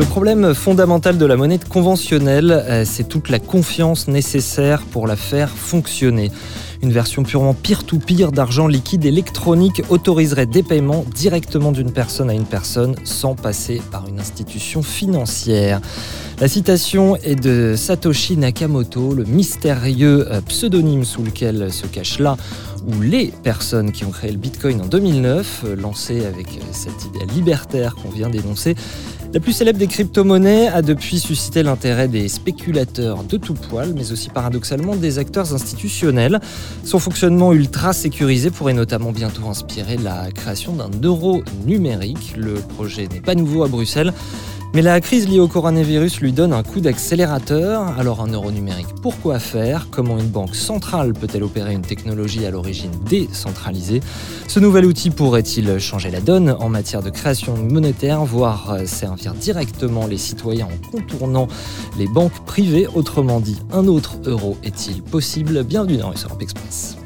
Le problème fondamental de la monnaie conventionnelle, euh, c'est toute la confiance nécessaire pour la faire fonctionner. Une version purement peer-to-peer d'argent liquide électronique autoriserait des paiements directement d'une personne à une personne sans passer par une institution financière. La citation est de Satoshi Nakamoto, le mystérieux euh, pseudonyme sous lequel se cache là ou les personnes qui ont créé le Bitcoin en 2009, euh, lancé avec euh, cette idée libertaire qu'on vient d'énoncer. La plus célèbre des crypto-monnaies a depuis suscité l'intérêt des spéculateurs de tout poil, mais aussi paradoxalement des acteurs institutionnels. Son fonctionnement ultra sécurisé pourrait notamment bientôt inspirer la création d'un euro numérique. Le projet n'est pas nouveau à Bruxelles. Mais la crise liée au coronavirus lui donne un coup d'accélérateur. Alors un euro numérique, pourquoi faire? Comment une banque centrale peut-elle opérer une technologie à l'origine décentralisée? Ce nouvel outil pourrait-il changer la donne en matière de création monétaire, voire euh, servir directement les citoyens en contournant les banques privées? Autrement dit, un autre euro est-il possible? Bienvenue dans Europe Express.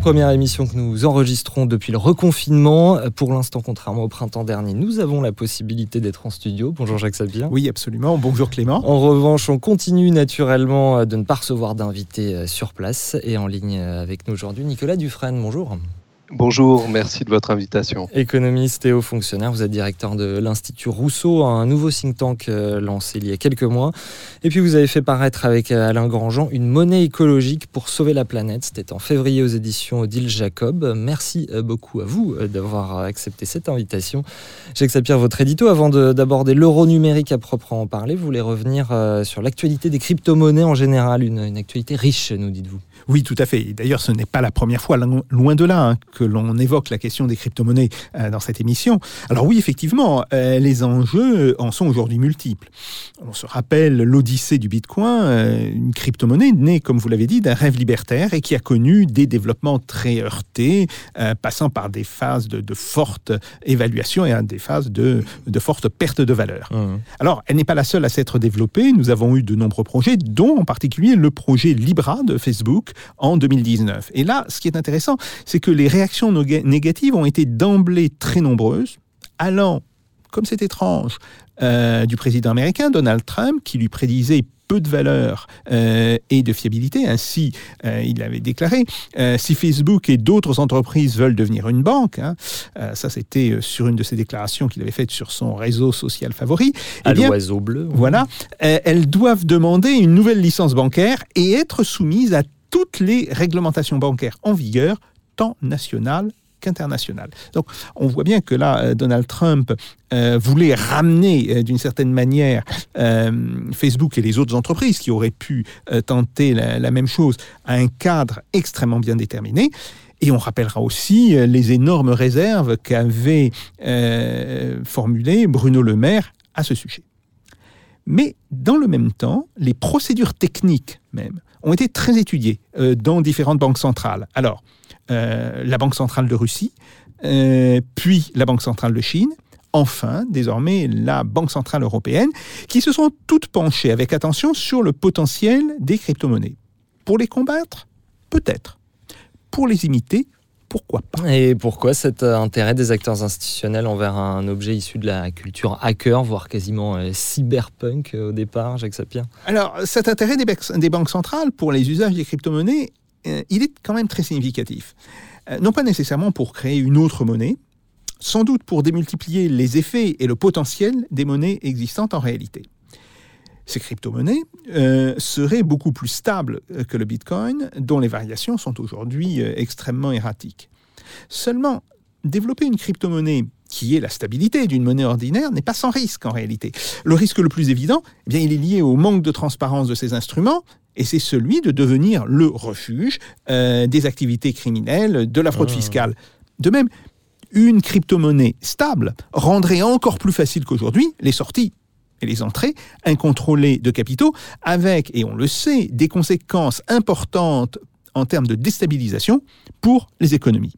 Première émission que nous enregistrons depuis le reconfinement. Pour l'instant, contrairement au printemps dernier, nous avons la possibilité d'être en studio. Bonjour Jacques Sapir. oui absolument. Bonjour Clément. En revanche, on continue naturellement de ne pas recevoir d'invités sur place. Et en ligne avec nous aujourd'hui, Nicolas Dufresne. Bonjour. Bonjour, merci de votre invitation. Économiste et haut fonctionnaire, vous êtes directeur de l'Institut Rousseau, un nouveau think tank euh, lancé il y a quelques mois. Et puis vous avez fait paraître avec euh, Alain Grandjean une monnaie écologique pour sauver la planète. C'était en février aux éditions Odile Jacob. Merci euh, beaucoup à vous d'avoir accepté cette invitation. Jacques Sapir, votre édito, avant d'aborder l'euro numérique à proprement parler, vous voulez revenir sur l'actualité des crypto-monnaies en général, une, une actualité riche, nous dites-vous. Oui, tout à fait. D'ailleurs, ce n'est pas la première fois, loin de là, hein, que l'on évoque la question des crypto-monnaies euh, dans cette émission. Alors oui, effectivement, euh, les enjeux en sont aujourd'hui multiples. On se rappelle l'odyssée du Bitcoin, euh, une crypto-monnaie née, comme vous l'avez dit, d'un rêve libertaire et qui a connu des développements très heurtés, passant par des phases de, de forte évaluation et à des phases de, de forte perte de valeur. Mmh. Alors, elle n'est pas la seule à s'être développée. Nous avons eu de nombreux projets, dont en particulier le projet Libra de Facebook en 2019. Et là, ce qui est intéressant, c'est que les réactions noga- négatives ont été d'emblée très nombreuses, allant, comme c'est étrange, euh, du président américain Donald Trump, qui lui prédisait peu de valeur euh, et de fiabilité. Ainsi, euh, il avait déclaré, euh, si Facebook et d'autres entreprises veulent devenir une banque, hein, ça c'était sur une de ses déclarations qu'il avait faites sur son réseau social favori, eh À l'oiseau bleu. voilà, elles doivent demander une nouvelle licence bancaire et être soumises à toutes les réglementations bancaires en vigueur, tant nationales qu'internationales. Donc on voit bien que là, euh, Donald Trump euh, voulait ramener euh, d'une certaine manière Facebook et les autres entreprises qui auraient pu tenter la, la même chose à un cadre extrêmement bien déterminé. Et on rappellera aussi les énormes réserves qu'avait formulées Bruno Le Maire à ce sujet. Mais dans le même temps, les procédures techniques même ont été très étudiées euh, dans différentes banques centrales. Alors, euh, la Banque centrale de Russie, euh, puis la Banque centrale de Chine, enfin, désormais, la Banque centrale européenne, qui se sont toutes penchées avec attention sur le potentiel des crypto-monnaies. Pour les combattre? Peut-être. Pour les imiter pourquoi pas Et pourquoi cet euh, intérêt des acteurs institutionnels envers un objet issu de la culture hacker, voire quasiment euh, cyberpunk euh, au départ, Jacques Sapir? Alors, cet intérêt des, banques centrales pour les usages des crypto-monnaies, euh, il est quand même très significatif. Euh, non pas nécessairement pour créer une autre monnaie, sans doute pour démultiplier les effets et le potentiel des monnaies existantes en réalité. Ces crypto-monnaies euh, seraient beaucoup plus stables euh, que le Bitcoin, dont les variations sont aujourd'hui euh, extrêmement erratiques. Seulement, développer une crypto-monnaie qui est la stabilité d'une monnaie ordinaire n'est pas sans risque en réalité. Le risque le plus évident, eh bien, il est lié au manque de transparence de ces instruments et c'est celui de devenir le refuge euh, des activités criminelles, de la fraude Ah. fiscale. De même, une crypto-monnaie stable rendrait encore plus facile qu'aujourd'hui les sorties et les entrées incontrôlées de capitaux, avec, et on le sait, des conséquences importantes en termes de déstabilisation pour les économies.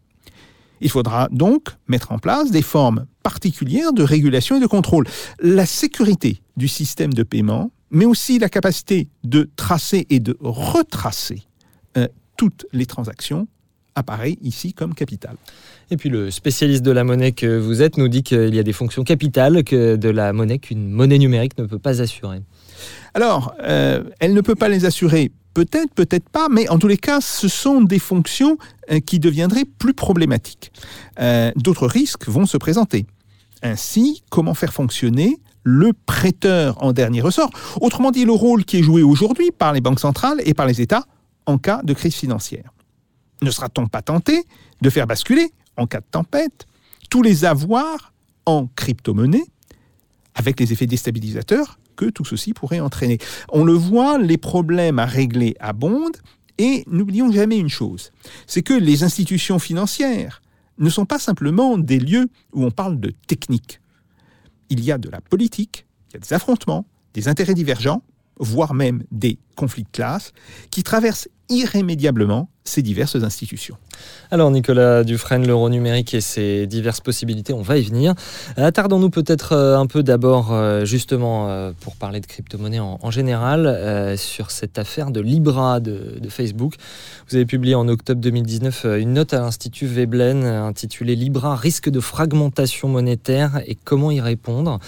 Il faudra donc mettre en place des formes particulières de régulation et de contrôle. La sécurité du système de paiement, mais aussi la capacité de tracer et de retracer euh, toutes les transactions apparaît ici comme capital. Et puis le spécialiste de la monnaie que vous êtes nous dit qu'il y a des fonctions capitales que de la monnaie qu'une monnaie numérique ne peut pas assurer. Alors, euh, elle ne peut pas les assurer Peut-être, peut-être pas, mais en tous les cas, ce sont des fonctions euh, qui deviendraient plus problématiques. Euh, d'autres risques vont se présenter. Ainsi, comment faire fonctionner le prêteur en dernier ressort? Autrement dit, le rôle qui est joué aujourd'hui par les banques centrales et par les États en cas de crise financière. Ne sera-t-on pas tenté de faire basculer, en cas de tempête, tous les avoirs en crypto-monnaie avec les effets déstabilisateurs que tout ceci pourrait entraîner? On le voit, les problèmes à régler abondent et n'oublions jamais une chose, c'est que les institutions financières ne sont pas simplement des lieux où on parle de technique. Il y a de la politique, il y a des affrontements, des intérêts divergents, voire même des conflits de classe, qui traversent irrémédiablement ces diverses institutions. Alors Nicolas Dufresne, l'euro numérique et ses diverses possibilités, on va y venir. Attardons-nous peut-être euh, un peu d'abord euh, justement euh, pour parler de crypto-monnaie en, général sur cette affaire de Libra de, Facebook. Vous avez publié en octobre 2019 une note à l'Institut Veblen intitulée Libra risque de fragmentation monétaire et comment y répondre.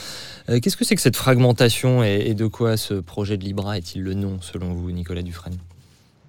Qu'est-ce que c'est que cette fragmentation et de quoi ce projet de Libra est-il le nom selon vous Nicolas Dufresne?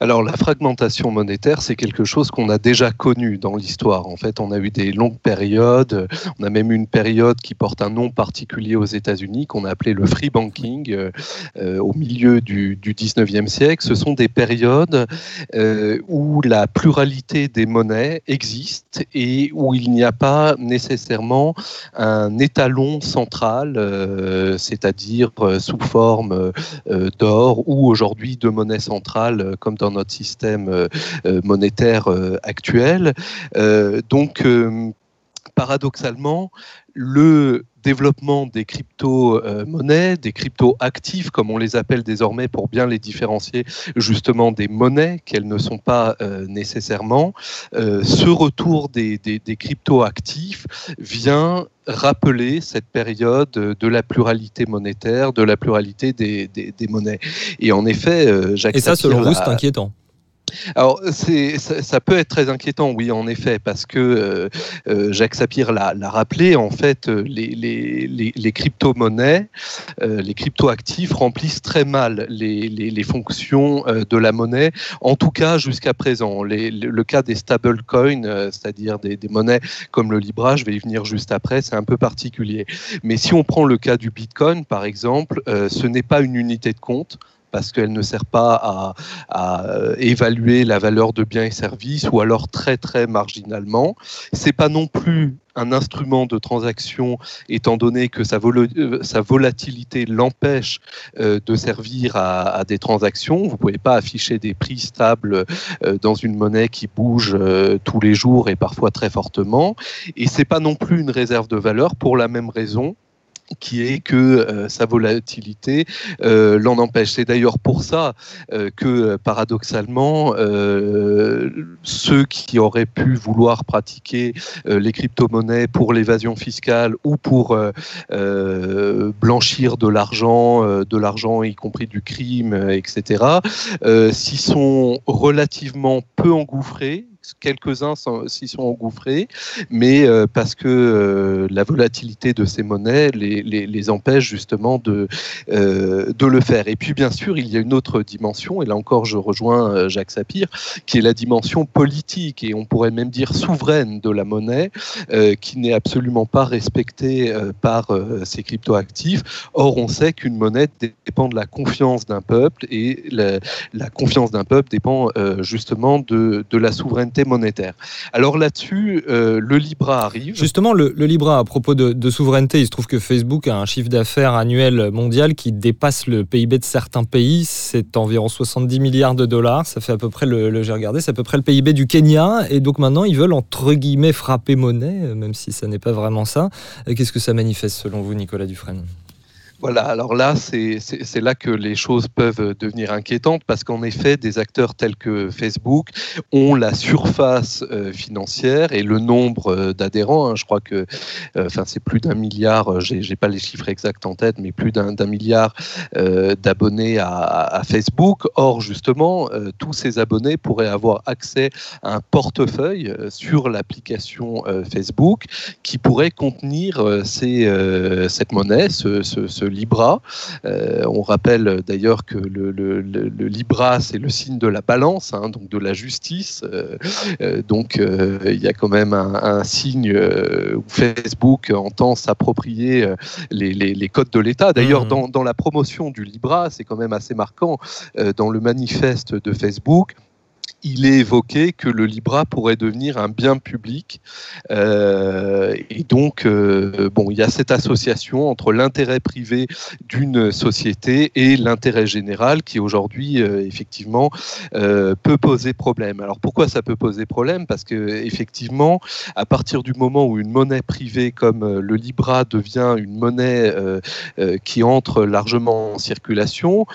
alors la fragmentation monétaire, c'est quelque chose qu'on a déjà connu dans l'histoire. En fait, on a eu des longues périodes, on a même eu une période qui porte un nom particulier aux États-Unis qu'on a appelé le free banking euh, euh, au milieu du, du, 19e siècle. Ce sont des périodes euh, où la pluralité des monnaies existe et où il n'y a pas nécessairement un étalon central, c'est-à-dire sous forme d'or ou aujourd'hui de monnaie centrale comme dans notre système euh, euh, monétaire euh, actuel. donc, paradoxalement, le développement des crypto-monnaies, des crypto-actifs, comme on les appelle désormais pour bien les différencier justement des monnaies qu'elles ne sont pas nécessairement, ce retour des, crypto-actifs vient rappeler cette période de la pluralité monétaire, de la pluralité des, monnaies. Et en effet, Jacques Et ça, selon vous, c'est inquiétant alors, ça, peut être très inquiétant, oui, en effet, parce que euh, euh, Jacques Sapir l'a, rappelé, en fait, euh, les, crypto-monnaies, les crypto-actifs remplissent très mal les, fonctions de la monnaie, en tout cas jusqu'à présent. le cas des stablecoins, c'est-à-dire des, monnaies comme le Libra, je vais y venir juste après, c'est un peu particulier. Mais si on prend le cas du Bitcoin, par exemple, ce n'est pas une unité de compte parce qu'elle ne sert pas à, euh, évaluer la valeur de biens et services ou alors très très marginalement. C'est pas non plus un instrument de transaction étant donné que sa, euh, volatilité l'empêche euh, de servir à, des transactions. Vous ne pouvez pas afficher des prix stables dans une monnaie qui bouge tous les jours et parfois très fortement. Et c'est pas non plus une réserve de valeur pour la même raison qui est que euh, sa volatilité euh, l'en empêche. C'est d'ailleurs pour ça euh, que paradoxalement, ceux qui auraient pu vouloir pratiquer les crypto-monnaies pour l'évasion fiscale ou pour blanchir de l'argent, de l'argent y compris du crime, etc., s'y sont relativement peu engouffrés quelques-uns s'y sont engouffrés, mais euh, parce que euh, la volatilité de ces monnaies les, empêche justement de, euh, de le faire. Et puis bien sûr, il y a une autre dimension, et là encore je rejoins Jacques Sapir, qui est la dimension politique, et on pourrait même dire souveraine de la monnaie, qui n'est absolument pas respectée par ces cryptoactifs. Or, on sait qu'une monnaie dépend de la confiance d'un peuple, et la, confiance d'un peuple dépend justement de la souveraineté monétaire. Alors là-dessus, euh, le Libra arrive. Justement, le, Libra, à propos de, souveraineté, il se trouve que Facebook a un chiffre d'affaires annuel mondial qui dépasse le PIB de certains pays. C'est environ 70 milliards de dollars. Ça fait à peu près le, j'ai regardé, c'est à peu près le PIB du Kenya. Et donc maintenant, ils veulent entre guillemets frapper monnaie, même si ça n'est pas vraiment ça. Qu'est-ce que ça manifeste selon vous, Nicolas Dufresne? Voilà, alors là, c'est là que les choses peuvent devenir inquiétantes parce qu'en effet, des acteurs tels que Facebook ont la surface euh, financière et le nombre euh, d'adhérents. Hein. je crois que euh, c'est plus d'un milliard, j'ai pas les chiffres exacts en tête, mais plus d'un milliard d'abonnés à, Facebook. Or, justement, tous ces abonnés pourraient avoir accès à un portefeuille sur l'application Facebook qui pourrait contenir cette monnaie, ce, ce Libra. Euh, on rappelle d'ailleurs que le, Libra, c'est le signe de la balance, hein, donc de la justice. Euh, euh, donc il y a quand même un, signe où Facebook entend s'approprier les, codes de l'État. D'ailleurs, mmh. dans, dans, la promotion du Libra, c'est quand même assez marquant, dans le manifeste de Facebook, il est évoqué que le Libra pourrait devenir un bien public. Euh, et donc, euh, bon, il y a cette association entre l'intérêt privé d'une société et l'intérêt général qui aujourd'hui, euh, effectivement, peut poser problème. Alors pourquoi ça peut poser problème? Parce que effectivement, à partir du moment où une monnaie privée comme le Libra devient une monnaie qui entre largement en circulation,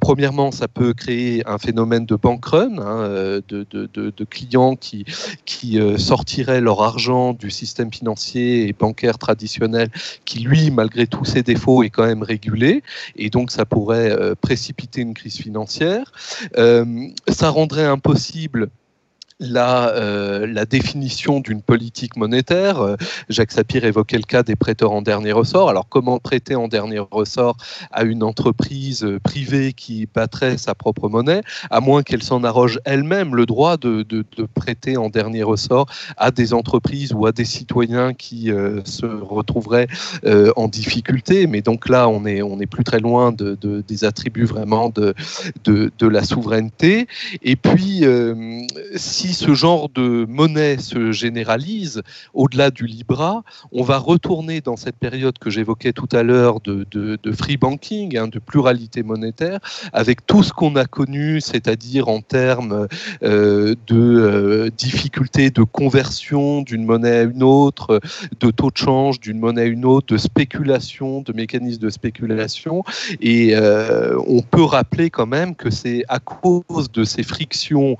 premièrement, ça peut créer un phénomène de bank run. Hein, euh, de, clients qui, qui euh, sortiraient leur argent du système financier et bancaire traditionnel qui, lui, malgré tous ses défauts, est quand même régulé. Et donc, ça pourrait euh, précipiter une crise financière. ça rendrait impossible la, euh, la définition d'une politique monétaire. Euh, Jacques Sapir évoquait le cas des prêteurs en dernier ressort. Alors comment prêter en dernier ressort à une entreprise euh, privée qui battrait sa propre monnaie, à moins qu'elle s'en arroge elle-même le droit de, prêter en dernier ressort à des entreprises ou à des citoyens qui se retrouveraient en difficulté? Mais donc là, on est, on est plus très loin de, des attributs vraiment de, de, la souveraineté. Et puis, si ce genre de monnaie se généralise au-delà du Libra, on va retourner dans cette période que j'évoquais tout à l'heure de, free banking, hein, de pluralité monétaire, avec tout ce qu'on a connu, c'est-à-dire en termes euh, de euh, difficultés de conversion d'une monnaie à une autre, de taux de change d'une monnaie à une autre, de spéculation, de mécanismes de spéculation. Et euh, on peut rappeler quand même que c'est à cause de ces frictions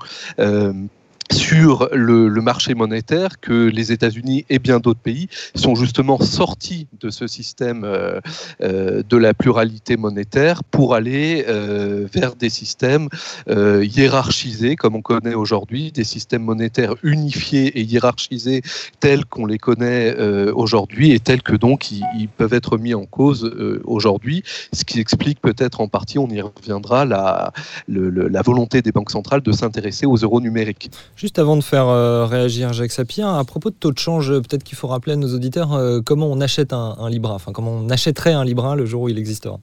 sur le, marché monétaire que les États-Unis et bien d'autres pays sont justement sortis de ce système euh, euh, de la pluralité monétaire pour aller euh, vers des systèmes hiérarchisés comme on connaît aujourd'hui, des systèmes monétaires unifiés et hiérarchisés tels qu'on les connaît aujourd'hui et tels que donc ils, peuvent être mis en cause aujourd'hui, ce qui explique peut-être en partie, on y reviendra, la, la volonté des banques centrales de s'intéresser aux euros numériques. Juste avant de faire euh, réagir Jacques Sapien, à propos de taux de change, peut-être qu'il faut rappeler à nos auditeurs euh, comment on achète un, Libra, enfin comment on achèterait un Libra le jour où il existera.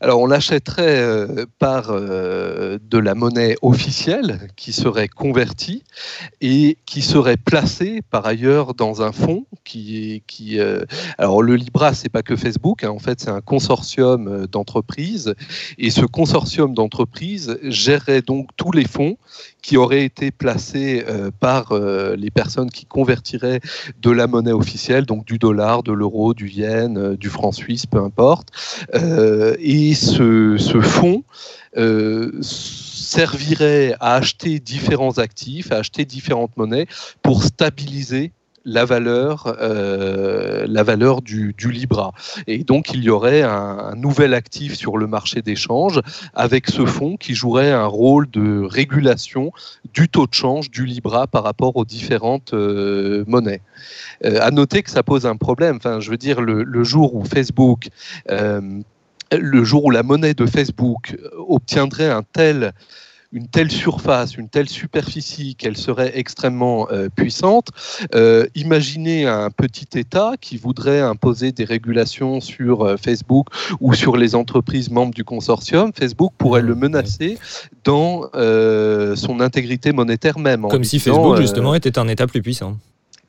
Alors on l'achèterait euh, par euh, de la monnaie officielle qui serait convertie et qui serait placée par ailleurs dans un fonds qui qui euh, alors le Libra c'est pas que Facebook hein, en fait c'est un consortium d'entreprises et ce consortium d'entreprises gérerait donc tous les fonds qui auraient été placés par les personnes qui convertiraient de la monnaie officielle donc du dollar, de l'euro, du yen, du franc suisse peu importe et et ce, fonds euh, servirait à acheter différents actifs, à acheter différentes monnaies pour stabiliser la valeur, euh, la valeur du, Libra. Et donc, il y aurait un, nouvel actif sur le marché d'échange avec ce fonds qui jouerait un rôle de régulation du taux de change du Libra par rapport aux différentes euh, monnaies. à noter que ça pose un problème. Enfin, je veux dire, le, jour où Facebook le jour où la monnaie de Facebook obtiendrait un tel une telle surface, une telle superficie qu'elle serait extrêmement euh, puissante. Euh, imaginez un petit État qui voudrait imposer des régulations sur euh, Facebook ou sur les entreprises membres du consortium. Facebook pourrait le menacer dans son intégrité monétaire même. Comme si Facebook justement était un État plus puissant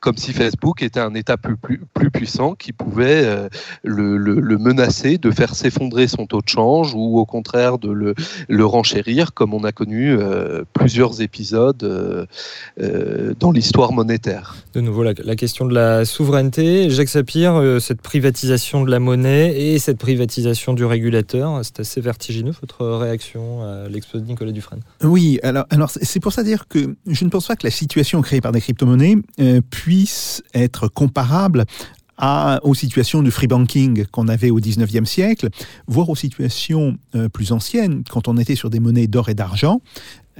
comme si Facebook était un État plus, plus, plus puissant qui pouvait euh, le, le, le, menacer de faire s'effondrer son taux de change ou au contraire de le, le renchérir, comme on a connu euh, plusieurs épisodes euh, dans l'histoire monétaire. De nouveau, la, la, question de la souveraineté. Jacques Sapir, cette privatisation de la monnaie et cette privatisation du régulateur, c'est assez vertigineux, votre réaction à l'exposé de Nicolas Dufresne? Oui, alors, alors c'est pour ça dire que je ne pense pas que la situation créée par des crypto-monnaies euh, puisse être comparable à, aux situations de free banking qu'on avait au 19e siècle, voire aux situations euh, plus anciennes, quand on était sur des monnaies d'or et d'argent.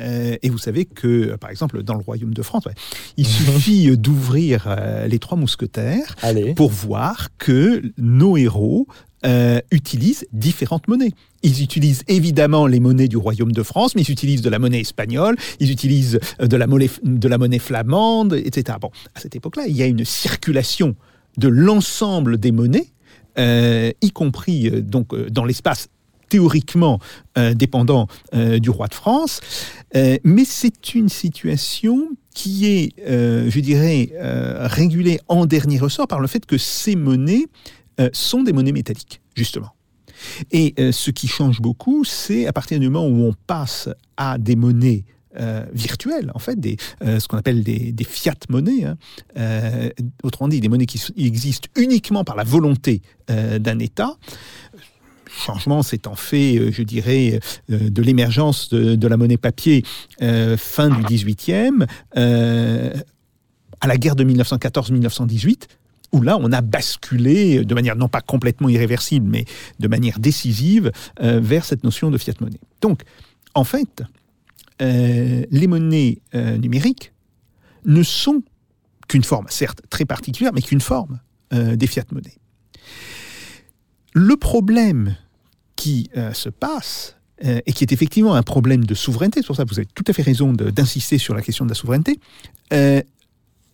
Euh, et vous savez que, par exemple, dans le Royaume de France, ouais, il suffit d'ouvrir euh, les trois mousquetaires Allez. pour voir que nos héros euh, utilisent différentes monnaies. Ils utilisent évidemment les monnaies du Royaume de France, mais ils utilisent de la monnaie espagnole, ils utilisent de la monnaie, de la monnaie flamande, etc. Bon, à cette époque-là, il y a une circulation de l'ensemble des monnaies, euh, y compris euh, donc euh, dans l'espace théoriquement euh, dépendant euh, du roi de France, euh, mais c'est une situation qui est, je dirais, régulée en dernier ressort par le fait que ces monnaies sont des monnaies métalliques, justement. Et ce qui change beaucoup, c'est à partir du moment où on passe à des monnaies euh, virtuelles, en fait, des, euh, ce qu'on appelle des, des, fiat monnaies, hein. euh, autrement dit, des monnaies qui existent uniquement par la volonté d'un État. Changement s'étant fait, je dirais, de l'émergence de, de, la monnaie papier fin du 18e, à la guerre de 1914-1918, où là, on a basculé de manière non pas complètement irréversible, mais de manière décisive vers cette notion de fiat monnaie. Donc, en fait, euh, les monnaies euh, numériques ne sont qu'une forme, certes très particulière, mais qu'une forme euh, des fiat monnaies. Le problème qui euh, se passe, et qui est effectivement un problème de souveraineté, c'est pour ça que vous avez tout à fait raison d'insister sur la question de la souveraineté,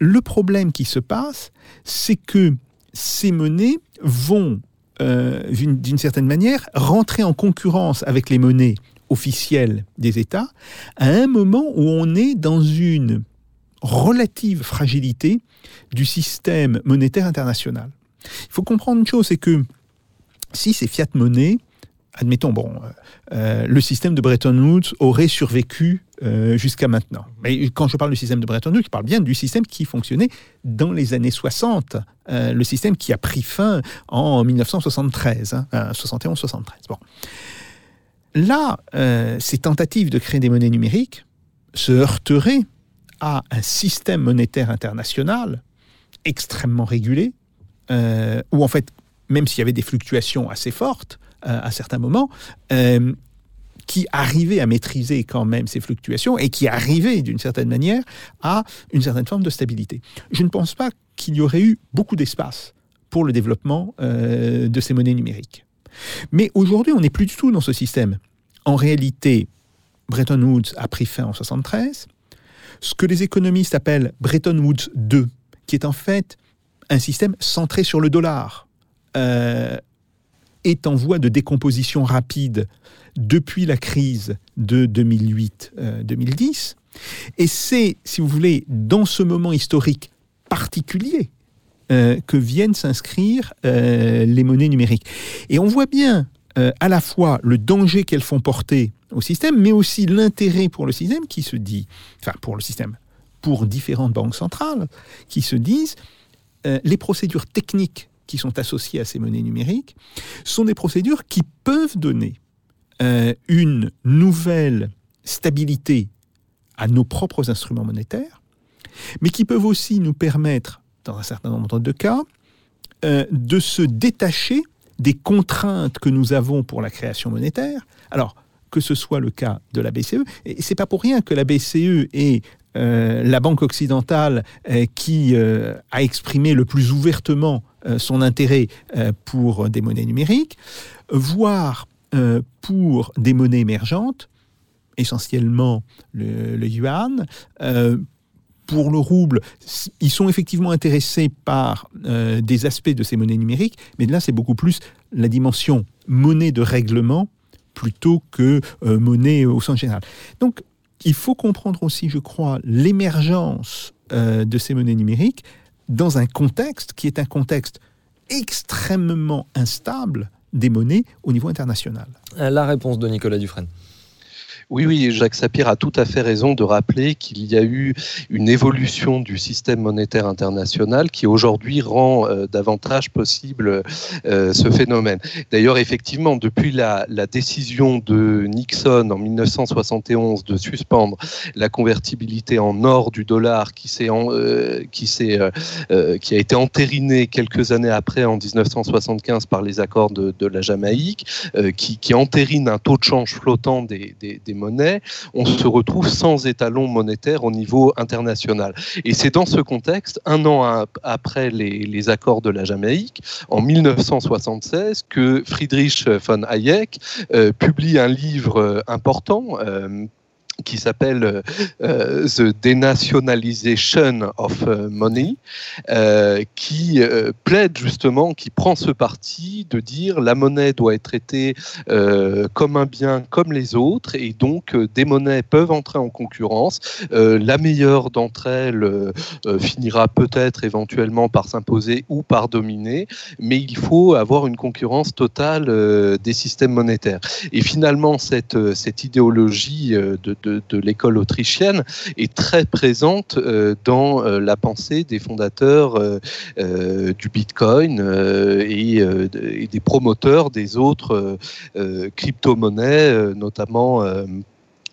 le problème qui se passe, c'est que ces monnaies vont, d'une certaine manière, rentrer en concurrence avec les monnaies officielle des États, à un moment où on est dans une relative fragilité du système monétaire international. Il faut comprendre une chose, c'est que si ces fiat monnaies, admettons, bon, euh, le système de Bretton Woods aurait survécu euh, jusqu'à maintenant. Mais quand je parle du système de Bretton Woods, je parle bien du système qui fonctionnait dans les années 60, euh, le système qui a pris fin en 1973, hein, 71-73. Bon. Là, euh, ces tentatives de créer des monnaies numériques se heurteraient à un système monétaire international extrêmement régulé, euh, où en fait, même s'il y avait des fluctuations assez fortes euh, à certains moments, euh, qui arrivait à maîtriser quand même ces fluctuations et qui arrivait d'une certaine manière à une certaine forme de stabilité. Je ne pense pas qu'il y aurait eu beaucoup d'espace pour le développement euh, de ces monnaies numériques. Mais aujourd'hui, on n'est plus du tout dans ce système. En réalité, Bretton Woods a pris fin en 73. Ce que les économistes appellent Bretton Woods 2, qui est en fait un système centré sur le dollar, euh, est en voie de décomposition rapide depuis la crise de 2008-2010. Euh, Et c'est, si vous voulez, dans ce moment historique particulier euh, que viennent s'inscrire euh, les monnaies numériques. Et on voit bien à la fois le danger qu'elles font porter au système, mais aussi l'intérêt pour le système qui se dit, enfin pour le système, pour différentes banques centrales, qui se disent, les procédures techniques qui sont associées à ces monnaies numériques sont des procédures qui peuvent donner euh, une nouvelle stabilité à nos propres instruments monétaires, mais qui peuvent aussi nous permettre dans un certain nombre de cas, euh, de se détacher des contraintes que nous avons pour la création monétaire. Alors, que ce soit le cas de la BCE, et c'est pas pour rien que la BCE est euh, la banque occidentale qui a exprimé le plus ouvertement son intérêt euh, pour des monnaies numériques, voire euh, pour des monnaies émergentes, essentiellement le, yuan, pour le rouble, ils sont effectivement intéressés par euh, des aspects de ces monnaies numériques, mais là c'est beaucoup plus la dimension monnaie de règlement plutôt que euh, monnaie au sens général. Donc il faut comprendre aussi, je crois, l'émergence euh, de ces monnaies numériques dans un contexte qui est un contexte extrêmement instable des monnaies au niveau international. La réponse de Nicolas Dufresne. Oui, oui, Jacques Sapir a tout à fait raison de rappeler qu'il y a eu une évolution du système monétaire international qui aujourd'hui rend euh, davantage possible euh, ce phénomène. D'ailleurs, effectivement, depuis la, décision de Nixon en 1971 de suspendre la convertibilité en or du dollar qui, s'est euh, qui, a été entérinée quelques années après en 1975 par les accords de, la Jamaïque, qui, qui entérine un taux de change flottant des, des monnaie, on se retrouve sans étalon monétaire au niveau international. Et c'est dans ce contexte, un an après les, accords de la Jamaïque, en 1976, que Friedrich von Hayek euh, publie un livre euh, important. Euh, qui s'appelle euh, The Denationalization of euh, Money, euh, qui euh, plaide justement, qui prend ce parti de dire la monnaie doit être traitée euh, comme un bien comme les autres, et donc euh, des monnaies peuvent entrer en concurrence. la meilleure d'entre elles finira peut-être éventuellement par s'imposer ou par dominer, mais il faut avoir une concurrence totale des systèmes monétaires. Et finalement, cette, cette idéologie de de, l'école autrichienne est très présente euh, dans euh, la pensée des fondateurs euh, du Bitcoin et, et, des promoteurs des autres crypto-monnaies, notamment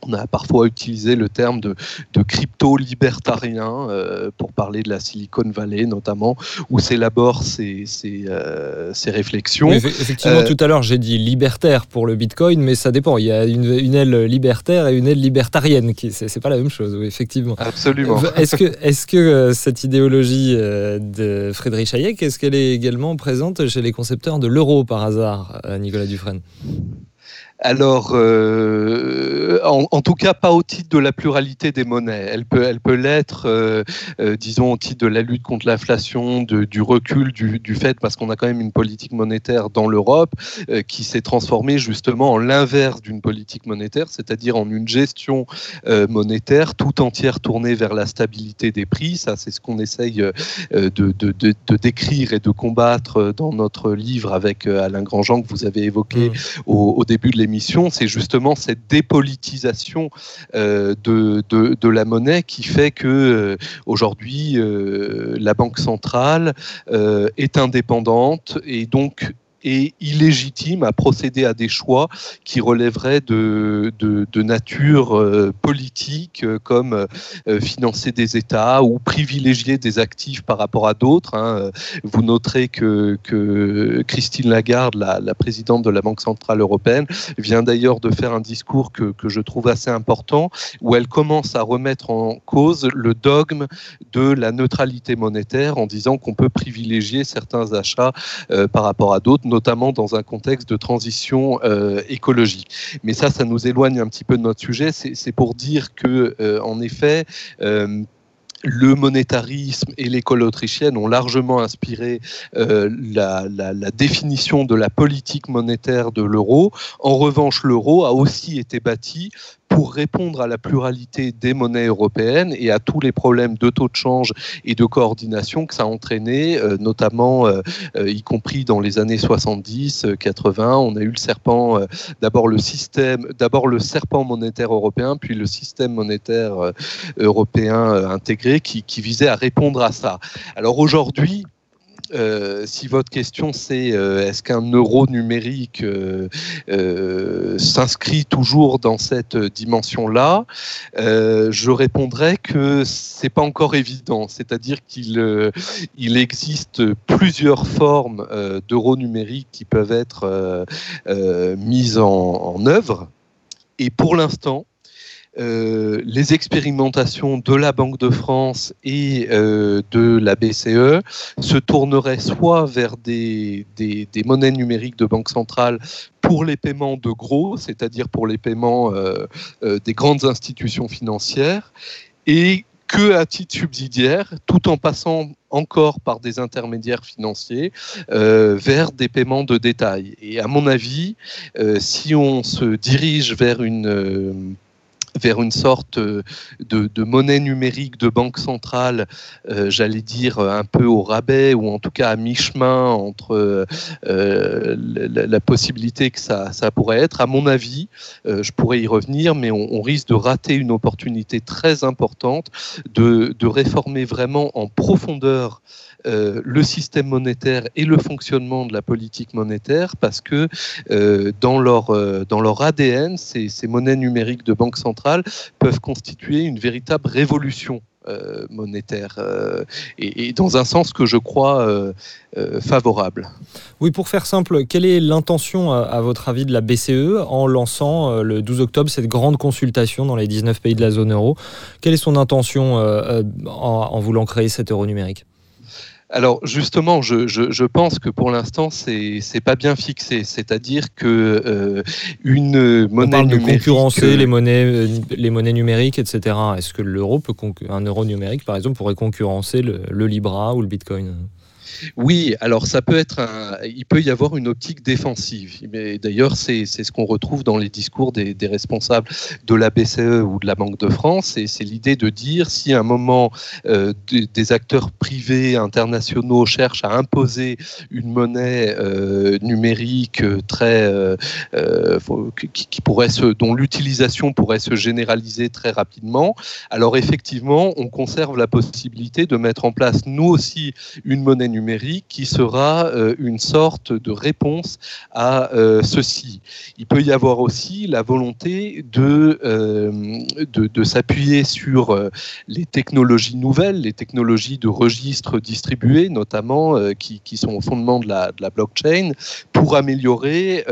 on a parfois utilisé le terme de, de crypto-libertarien euh, pour parler de la Silicon Valley notamment, où s'élaborent ces, ces, euh, ces réflexions. Oui, effectivement, euh, tout à l'heure j'ai dit libertaire pour le Bitcoin, mais ça dépend. Il y a une, une aile libertaire et une aile libertarienne, qui c'est pas la même chose, oui, effectivement. Absolument. Est-ce que, est que cette idéologie de Friedrich Hayek, est-ce qu'elle est également présente chez les concepteurs de l'euro par hasard, Nicolas Dufresne? Alors, euh, en, en, tout cas, pas au titre de la pluralité des monnaies. Elle peut, elle peut l'être, euh, euh, disons, au titre de la lutte contre l'inflation, du recul du, du, fait, parce qu'on a quand même une politique monétaire dans l'Europe qui s'est transformée justement en l'inverse d'une politique monétaire, c'est-à-dire en une gestion monétaire tout entière tournée vers la stabilité des prix. Ça, c'est ce qu'on essaye de, de, de, de, décrire et de combattre dans notre livre avec Alain Grandjean que vous avez évoqué mmh. au, au début de l'émission c'est justement cette dépolitisation euh, de, de, la monnaie qui fait que euh, aujourd'hui euh, la banque centrale est indépendante et donc et illégitime à procéder à des choix qui relèveraient de, nature euh, politique, euh, comme euh, financer des États ou privilégier des actifs par rapport à d'autres. Hein. Vous noterez que, Christine Lagarde, la, présidente de la Banque Centrale Européenne, vient d'ailleurs de faire un discours que, que je trouve assez important, où elle commence à remettre en cause le dogme de la neutralité monétaire en disant qu'on peut privilégier certains achats par rapport à d'autres, notamment dans un contexte de transition euh, écologique. Mais ça, ça nous éloigne un petit peu de notre sujet. C'est pour dire que, euh, en effet, euh, le monétarisme et l'école autrichienne ont largement inspiré la, définition de la politique monétaire de l'euro. En revanche, l'euro a aussi été bâti pour répondre à la pluralité des monnaies européennes et à tous les problèmes de taux de change et de coordination que ça a entraîné, euh, notamment euh, euh, y compris dans les années 70, 80. On a eu le serpent, d'abord le système, d'abord le serpent monétaire européen, puis le système monétaire européen intégré qui, qui visait à répondre à ça. Alors aujourd'hui, euh, si votre question c'est euh, est-ce qu'un euro numérique euh, s'inscrit toujours dans cette dimension-là, je répondrais que c'est pas encore évident. C'est-à-dire qu'il il existe plusieurs formes d'euros numériques qui peuvent être mises en, en œuvre. Et pour l'instant, euh, les expérimentations de la Banque de France et euh, de la BCE se tourneraient soit vers des, monnaies numériques de banque centrale pour les paiements de gros, c'est-à-dire pour les paiements euh, des grandes institutions financières, et que à titre subsidiaire, tout en passant encore par des intermédiaires financiers vers des paiements de détail. Et à mon avis, si on se dirige vers une vers une sorte de, de, monnaie numérique de banque centrale, euh, j'allais dire un peu au rabais ou en tout cas à mi-chemin entre euh, la, possibilité que ça, pourrait être, à mon avis, euh, je pourrais y revenir, mais on, risque de rater une opportunité très importante de réformer vraiment en profondeur euh, le système monétaire et le fonctionnement de la politique monétaire parce que euh, dans, leur, euh, dans leur ADN, ces, monnaies numériques de banque centrale peuvent constituer une véritable révolution monétaire et, et, dans un sens que je crois favorable. Oui, pour faire simple, quelle est l'intention, à votre avis, de la BCE en lançant le 12 octobre cette grande consultation dans les 19 pays de la zone euro? Quelle est son intention en, en voulant créer cet euro numérique? Alors justement, je, je, je, pense que pour l'instant, c'est c'est pas bien fixé. C'est-à-dire que euh, une monnaie On parle numérique, de concurrencer les monnaies euh, les monnaies numériques, etc. Est-ce que l'euro peut un euro numérique, par exemple, pourrait concurrencer le, le Libra ou le Bitcoin? Oui, alors ça peut être il peut y avoir une optique défensive. Mais d'ailleurs, c'est ce qu'on retrouve dans les discours des, responsables de la BCE ou de la Banque de France. Et c'est l'idée de dire si à un moment euh, des, acteurs privés internationaux cherchent à imposer une monnaie numérique très dont l'utilisation pourrait se généraliser très rapidement, alors effectivement, on conserve la possibilité de mettre en place nous aussi une monnaie numérique qui sera euh, une sorte de réponse à euh, ceci. Il peut y avoir aussi la volonté de, euh, de, s'appuyer sur les technologies nouvelles, les technologies de registres distribués notamment, qui, sont au fondement de la blockchain, pour améliorer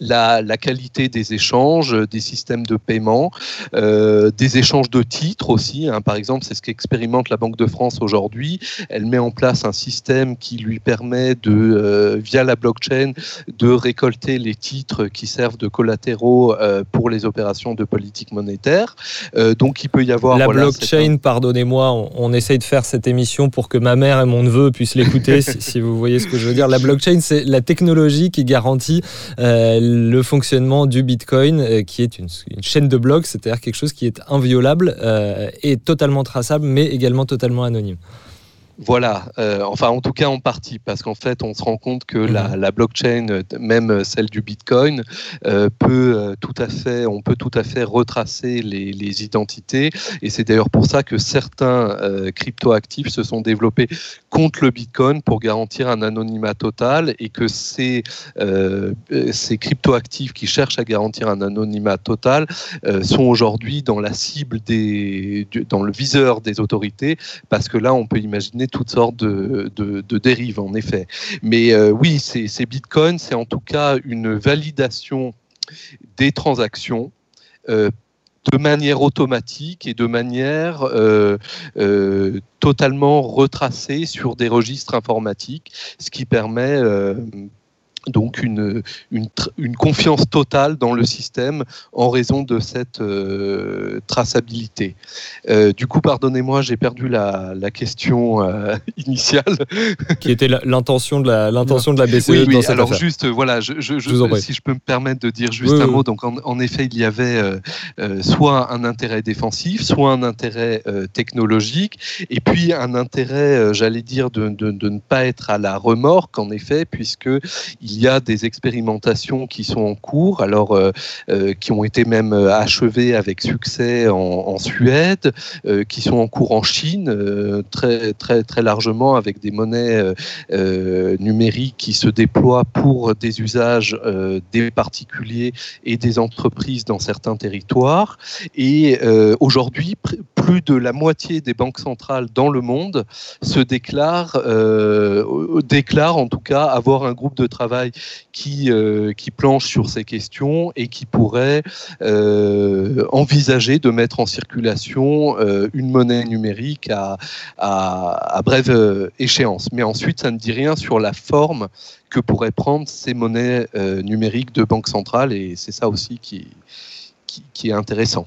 la, la, qualité des échanges, des systèmes de paiement, euh, des échanges de titres aussi. Hein. Par exemple, c'est ce qu'expérimente la Banque de France aujourd'hui. Elle met en place un système qui lui permet de, euh, via la blockchain, de récolter les titres qui servent de collatéraux euh, pour les opérations de politique monétaire. Euh, donc, il peut y avoir la voilà, blockchain. Un... Pardonnez-moi, on, on, essaye de faire cette émission pour que ma mère et mon neveu puissent l'écouter, si, si, vous voyez ce que je veux dire. La blockchain, c'est la technologie qui garantit euh, le fonctionnement du Bitcoin, euh, qui est une, chaîne de blocs, c'est-à-dire quelque chose qui est inviolable euh, et totalement traçable, mais également totalement anonyme. Voilà, euh, enfin en tout cas en partie, parce qu'en fait on se rend compte que mmh. la, la, blockchain, même celle du Bitcoin, euh, peut euh, tout à fait, on peut tout à fait retracer les, les identités, et c'est d'ailleurs pour ça que certains euh, cryptoactifs se sont développés contre le Bitcoin pour garantir un anonymat total, et que ces, euh, ces cryptoactifs qui cherchent à garantir un anonymat total euh, sont aujourd'hui dans la cible des, dans le viseur des autorités, parce que là on peut imaginer toutes sortes de, dérives, en effet. Mais euh, oui, ces bitcoins, c'est en tout cas une validation des transactions. Euh, de manière automatique et de manière euh, totalement retracée sur des registres informatiques, ce qui permet donc une, une, une, confiance totale dans le système en raison de cette euh, traçabilité. Euh, du coup, pardonnez-moi, j'ai perdu la, la question euh, initiale. Qui était l'intention de la, l'intention de la BCE oui, oui, dans cette alors affaire. juste, voilà, je, je, je si je peux me permettre de dire juste oui, un mot. Donc, en, en, effet, il y avait soit un intérêt défensif, soit un intérêt technologique, et puis un intérêt, j'allais dire, de, de, de, ne pas être à la remorque, en effet, puisque il il y a des expérimentations qui sont en cours, alors euh, euh, qui ont été même achevées avec succès en, Suède, euh, qui sont en cours en Chine euh, très très très largement avec des monnaies euh, numériques qui se déploient pour des usages des particuliers et des entreprises dans certains territoires. Et aujourd'hui, plus de la moitié des banques centrales dans le monde se déclarent déclarent en tout cas avoir un groupe de travail qui, euh, qui planche sur ces questions et qui pourrait euh, envisager de mettre en circulation euh, une monnaie numérique à, brève échéance. Mais ensuite, ça ne dit rien sur la forme que pourraient prendre ces monnaies numériques de banque centrale et c'est ça aussi qui est intéressant.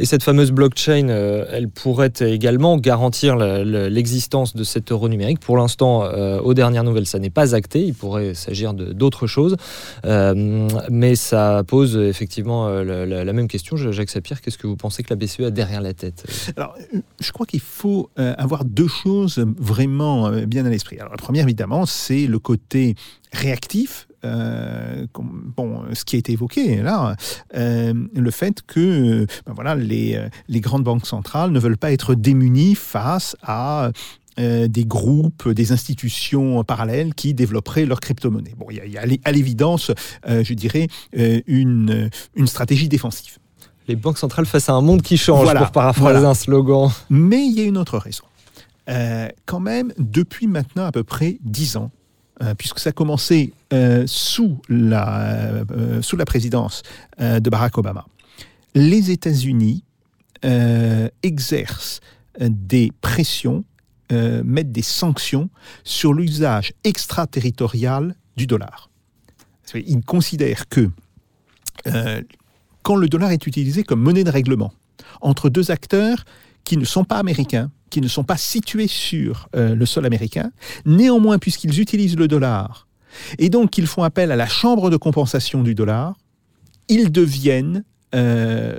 Et cette fameuse blockchain, euh, elle pourrait également garantir l'existence de cet euro numérique. Pour l'instant, euh, aux dernières nouvelles, ça n'est pas acté. Il pourrait s'agir d'autres choses. Euh, mais ça pose effectivement la, la- même question. Jacques Sapir, qu'est-ce que vous pensez que la BCE a derrière la tête Alors, je crois qu'il faut avoir deux choses vraiment bien à l'esprit. Alors, la première, évidemment, c'est le côté réactif. Euh, bon, ce qui a été évoqué là, euh, le fait que ben voilà, les, euh, les grandes banques centrales ne veulent pas être démunies face à euh, des groupes, des institutions parallèles qui développeraient leur crypto-monnaie. Bon, il y a, il y a à l'évidence, euh, je dirais, euh, une, une stratégie défensive. Les banques centrales face à un monde qui change, Voilà, pour paraphraser voilà. un slogan. Mais il y a une autre raison. Quand même, depuis maintenant à peu près dix ans, puisque ça a commencé euh, sous, la, euh, sous la présidence euh, de Barack Obama, les États-Unis euh, exercent euh, des pressions, euh, mettent des sanctions sur l'usage extraterritorial du dollar. Ils considèrent que euh, quand le dollar est utilisé comme monnaie de règlement entre deux acteurs qui ne sont pas américains, qui ne sont pas situés sur euh, le sol américain, néanmoins, puisqu'ils utilisent le dollar, et donc qu'ils font appel à la chambre de compensation du dollar, ils deviennent euh,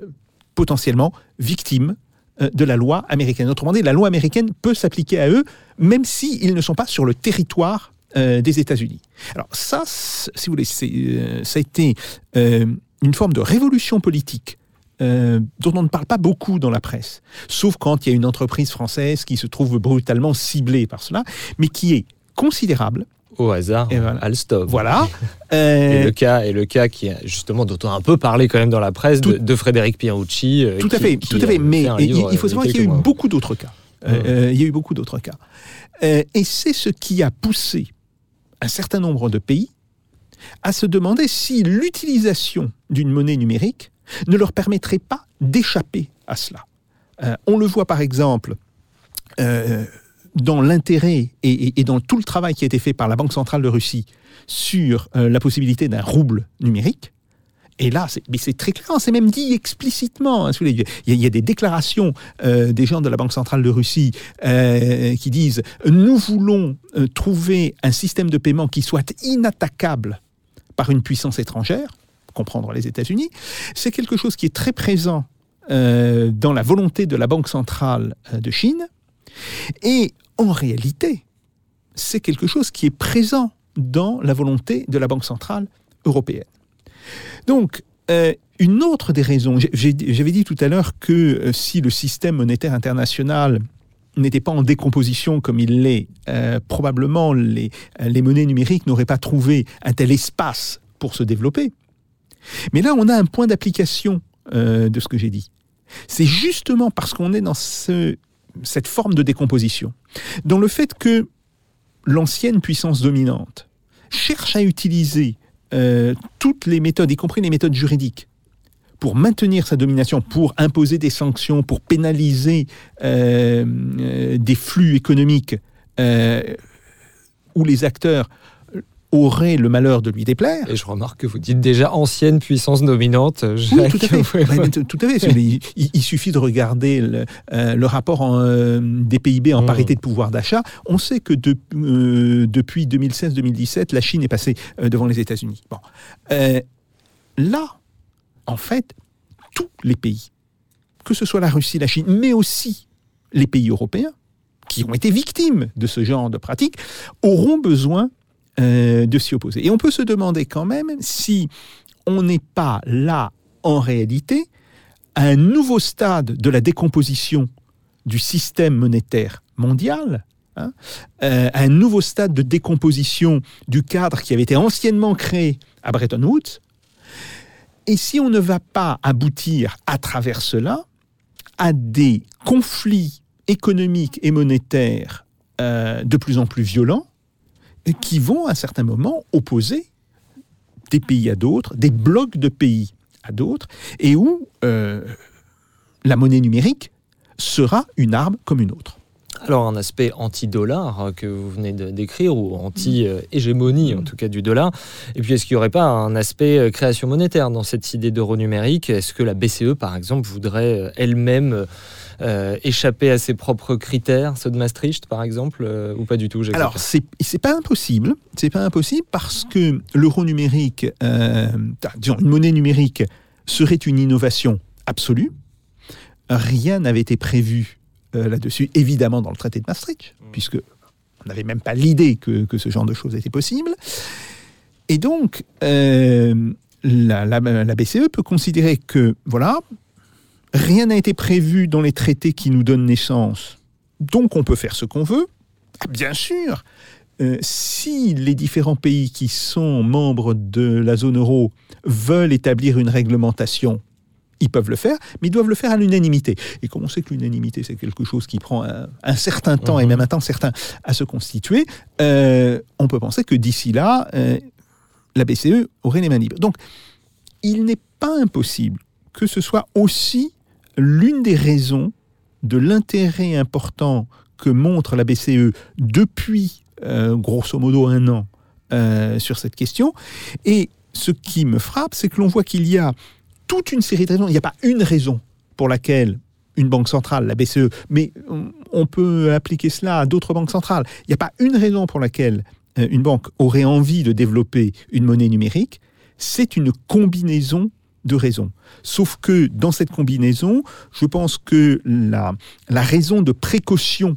potentiellement victimes euh, de la loi américaine. Autrement dit, la loi américaine peut s'appliquer à eux, même s'ils ne sont pas sur le territoire des États-Unis. Alors ça, si vous voulez, ça a été une forme de révolution politique euh, dont on ne parle pas beaucoup dans la presse, sauf quand il y a une entreprise française qui se trouve brutalement ciblée par cela, mais qui est considérable. Au hasard, Et voilà. Alstom. Voilà. Et Euh, le cas, et le cas qui est justement dont on a un peu parlé quand même dans la presse de, Tout- de Frédéric Pierucci. euh, tout à qui- fait, qui tout à fait. Mais il, livre, il faut savoir qu'il y a eu beaucoup d'autres cas. Euh, il y a eu beaucoup d'autres cas. Euh, et c'est ce qui a poussé un certain nombre de pays à se demander si l'utilisation d'une monnaie numérique ne leur permettrait pas d'échapper à cela. Euh, on le voit par exemple euh, dans l'intérêt et, dans tout le travail qui a été fait par la Banque centrale de Russie sur euh, la possibilité d'un rouble numérique. Et là, c'est, très clair, c'est même dit explicitement. hein, il, y a, des déclarations euh, des gens de la Banque centrale de Russie euh, qui disent nous voulons euh, trouver un système de paiement qui soit inattaquable par une puissance étrangère, comprendre les États-Unis. C'est quelque chose qui est très présent euh, dans la volonté de la Banque centrale euh, de Chine. Et en réalité, c'est quelque chose qui est présent dans la volonté de la Banque centrale européenne. Donc, euh, une autre des raisons, j'avais dit tout à l'heure que si le système monétaire international n'était pas en décomposition comme il l'est, probablement les, les monnaies numériques n'auraient pas trouvé un tel espace pour se développer. Mais là, on a un point d'application euh, de ce que j'ai dit. C'est justement parce qu'on est dans ce- cette forme de décomposition, dans le fait que l'ancienne puissance dominante cherche à utiliser euh, toutes les méthodes, y compris les méthodes juridiques, pour maintenir sa domination, pour imposer des sanctions, pour pénaliser euh, des flux économiques où les acteurs auraient le malheur de lui déplaire. Et je remarque que vous dites déjà ancienne puissance dominante. Oui, tout à fait. Ouais, tout à fait. Il, suffit de regarder le, euh, le rapport en, euh, des PIB en Mm. parité de pouvoir d'achat. On sait que de- euh, depuis 2016-2017, la Chine est passée devant les États-Unis. Bon. Là, en fait, tous les pays, que ce soit la Russie, la Chine, mais aussi les pays européens, qui ont été victimes de ce genre de pratique, auront besoin euh, de s'y opposer. Et on peut se demander quand même si on n'est pas là, en réalité, à un nouveau stade de la décomposition du système monétaire mondial, hein, euh, à un nouveau stade de décomposition du cadre qui avait été anciennement créé à Bretton Woods. Et si on ne va pas aboutir à travers cela à des conflits économiques et monétaires euh, de plus en plus violents, qui vont à un certain moment opposer des pays à d'autres, des blocs de pays à d'autres, et où euh, la monnaie numérique sera une arme comme une autre. Alors un aspect anti-dollar euh, que vous venez de décrire, ou anti-hégémonie en tout cas du dollar. Et puis est-ce qu'il n'y aurait pas un aspect euh, création monétaire dans cette idée d'euro numérique? Est-ce que la BCE par exemple voudrait euh, elle-même euh, échapper à ses propres critères, ceux de Maastricht par exemple, euh, ou pas du tout? Alors, c'est c'est pas impossible. C'est pas impossible parce que l'euro numérique, euh, disons, une monnaie numérique, serait une innovation absolue. Rien n'avait été prévu euh, là-dessus, évidemment, dans le traité de Maastricht, puisque on n'avait même pas l'idée que, que ce genre de choses était possible. Et donc, euh, la, la- la BCE peut considérer que, voilà, rien n'a été prévu dans les traités qui nous donnent naissance, donc on peut faire ce qu'on veut. Ah, bien sûr, euh, si les différents pays qui sont membres de la zone euro veulent établir une réglementation, ils peuvent le faire, mais ils doivent le faire à l'unanimité. Et comme on sait que l'unanimité, c'est quelque chose qui prend un, un certain temps, et Mhm. même un temps certain, à se constituer, euh, on peut penser que d'ici là, euh, la BCE aurait les mains libres. Donc, il n'est pas impossible que ce soit aussi l'une des raisons de l'intérêt important que montre la BCE depuis euh, grosso modo un an sur cette question. Et ce qui me frappe, c'est que l'on voit qu'il y a toute une série de raisons. Il n'y a pas une raison pour laquelle une banque centrale, la BCE, mais on- peut appliquer cela à d'autres banques centrales. Il n'y a pas une raison pour laquelle euh, une banque aurait envie de développer une monnaie numérique. C'est une combinaison de raisons. Sauf que dans cette combinaison, je pense que la, la raison de précaution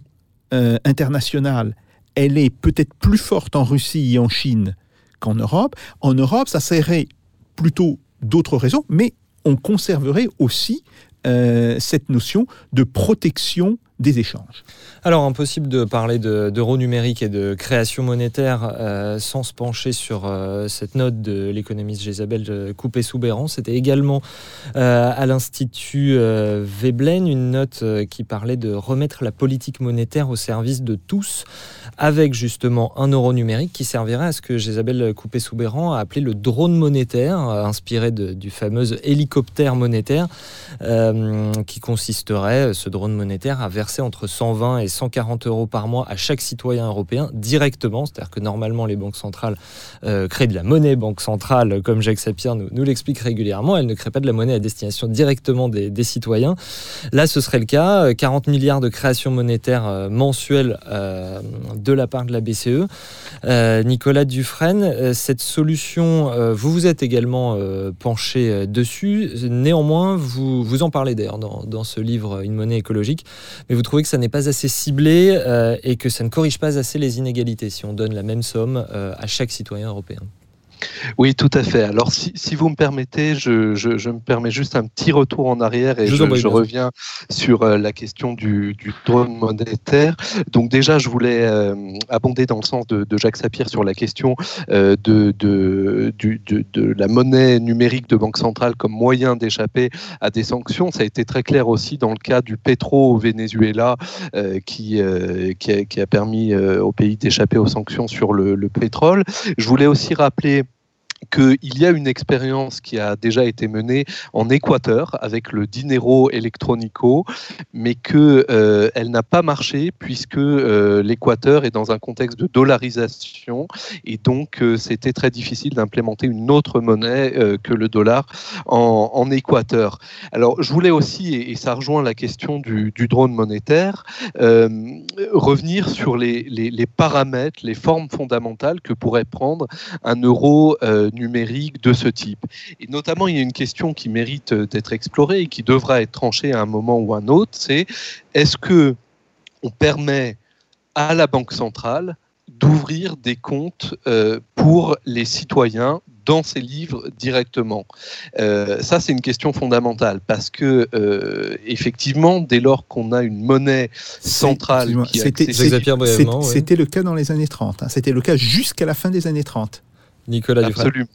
euh, internationale, elle est peut-être plus forte en Russie et en Chine qu'en Europe. En Europe, ça serait plutôt d'autres raisons, mais on conserverait aussi euh, cette notion de protection des échanges. Alors, impossible de parler de- d'euro numérique et de création monétaire euh, sans se pencher sur euh, cette note de l'économiste Jésabel Coupé-Soubéran. C'était également euh, à l'Institut euh, Veblen une note euh, qui parlait de remettre la politique monétaire au service de tous, avec justement un euro numérique qui servirait à ce que Jésabel Coupé-Soubéran a appelé le drone monétaire, euh, inspiré du fameux hélicoptère monétaire, euh, qui consisterait, ce drone monétaire, à verser entre 120 et 140 euros par mois à chaque citoyen européen directement. C'est-à-dire que normalement, les banques centrales euh, créent de la monnaie banque centrale, comme Jacques Sapir nous, l'explique régulièrement. Elles ne créent pas de la monnaie à destination directement des, citoyens. Là, ce serait le cas. Euh, 40 milliards de création monétaire euh, mensuelle euh, de la part de la BCE. Euh, Nicolas Dufresne, euh, cette solution, euh, vous vous êtes également euh, penché euh, dessus. Néanmoins, vous, vous en parlez d'ailleurs dans, ce livre Une monnaie écologique, vous trouvez que ça n'est pas assez ciblé euh, et que ça ne corrige pas assez les inégalités si on donne la même somme euh, à chaque citoyen européen. Oui, tout à fait. Alors, si, si vous me permettez, je, je- je me permets juste un petit retour en arrière et Je reviens sur euh, la question du, du drone monétaire. Donc, déjà, je voulais euh, abonder dans le sens de, de Jacques Sapir sur la question euh, de, de, du- de- de la monnaie numérique de banque centrale comme moyen d'échapper à des sanctions. Ça a été très clair aussi dans le cas du pétro au Venezuela euh, qui, qui, a, qui a permis au pays d'échapper aux sanctions sur le, le pétrole. Je voulais aussi rappeler qu'il y a une expérience qui a déjà été menée en Équateur avec le Dinero Electronico, mais qu'elle euh, n'a pas marché puisque euh, l'Équateur est dans un contexte de dollarisation et donc euh, c'était très difficile d'implémenter une autre monnaie euh, que le dollar en, Équateur. Alors je voulais aussi, et, ça rejoint la question du, drone monétaire, revenir sur les, les- paramètres, les formes fondamentales que pourrait prendre un euro euh, numérique de ce type. Et notamment, il y a une question qui mérite euh, d'être explorée et qui devra être tranchée à un moment ou un autre, c'est est-ce que on permet à la Banque centrale d'ouvrir des comptes euh, pour les citoyens dans ces livres directement? Euh, Ça, c'est une question fondamentale parce que, euh, effectivement, dès lors qu'on a une monnaie centrale. C'était le cas dans les années 30. hein. C'était le cas jusqu'à la fin des années 30. Nicolas Dufresne.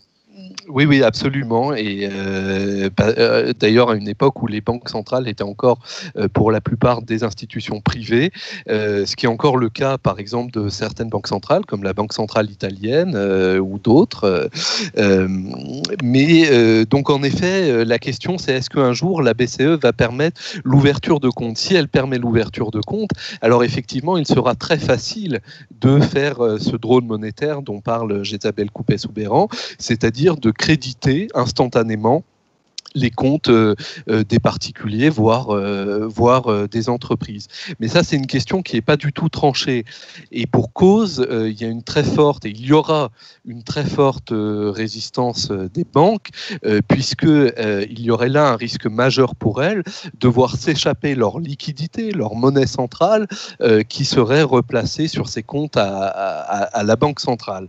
Oui, oui, absolument. Et euh, bah, euh, d'ailleurs, à une époque où les banques centrales étaient encore, euh, pour la plupart, des institutions privées, ce qui est encore le cas, par exemple, de certaines banques centrales, comme la Banque centrale italienne ou d'autres. Mais donc, en effet, la question, c'est est-ce qu'un jour la BCE va permettre l'ouverture de compte Si elle permet l'ouverture de compte, alors effectivement, il sera très facile de faire ce drone monétaire dont parle Jezabel Coupé-Soubéran, c'est-à-dire de créditer instantanément les comptes euh, euh, des particuliers, voire, euh, voire des entreprises. Mais ça, c'est une question qui n'est pas du tout tranchée. Et pour cause, il y a une très forte, et il y aura une très forte résistance des banques, puisque il y aurait là un risque majeur pour elles de voir s'échapper leur liquidité, leur monnaie centrale, qui serait replacée sur ces comptes à, la banque centrale.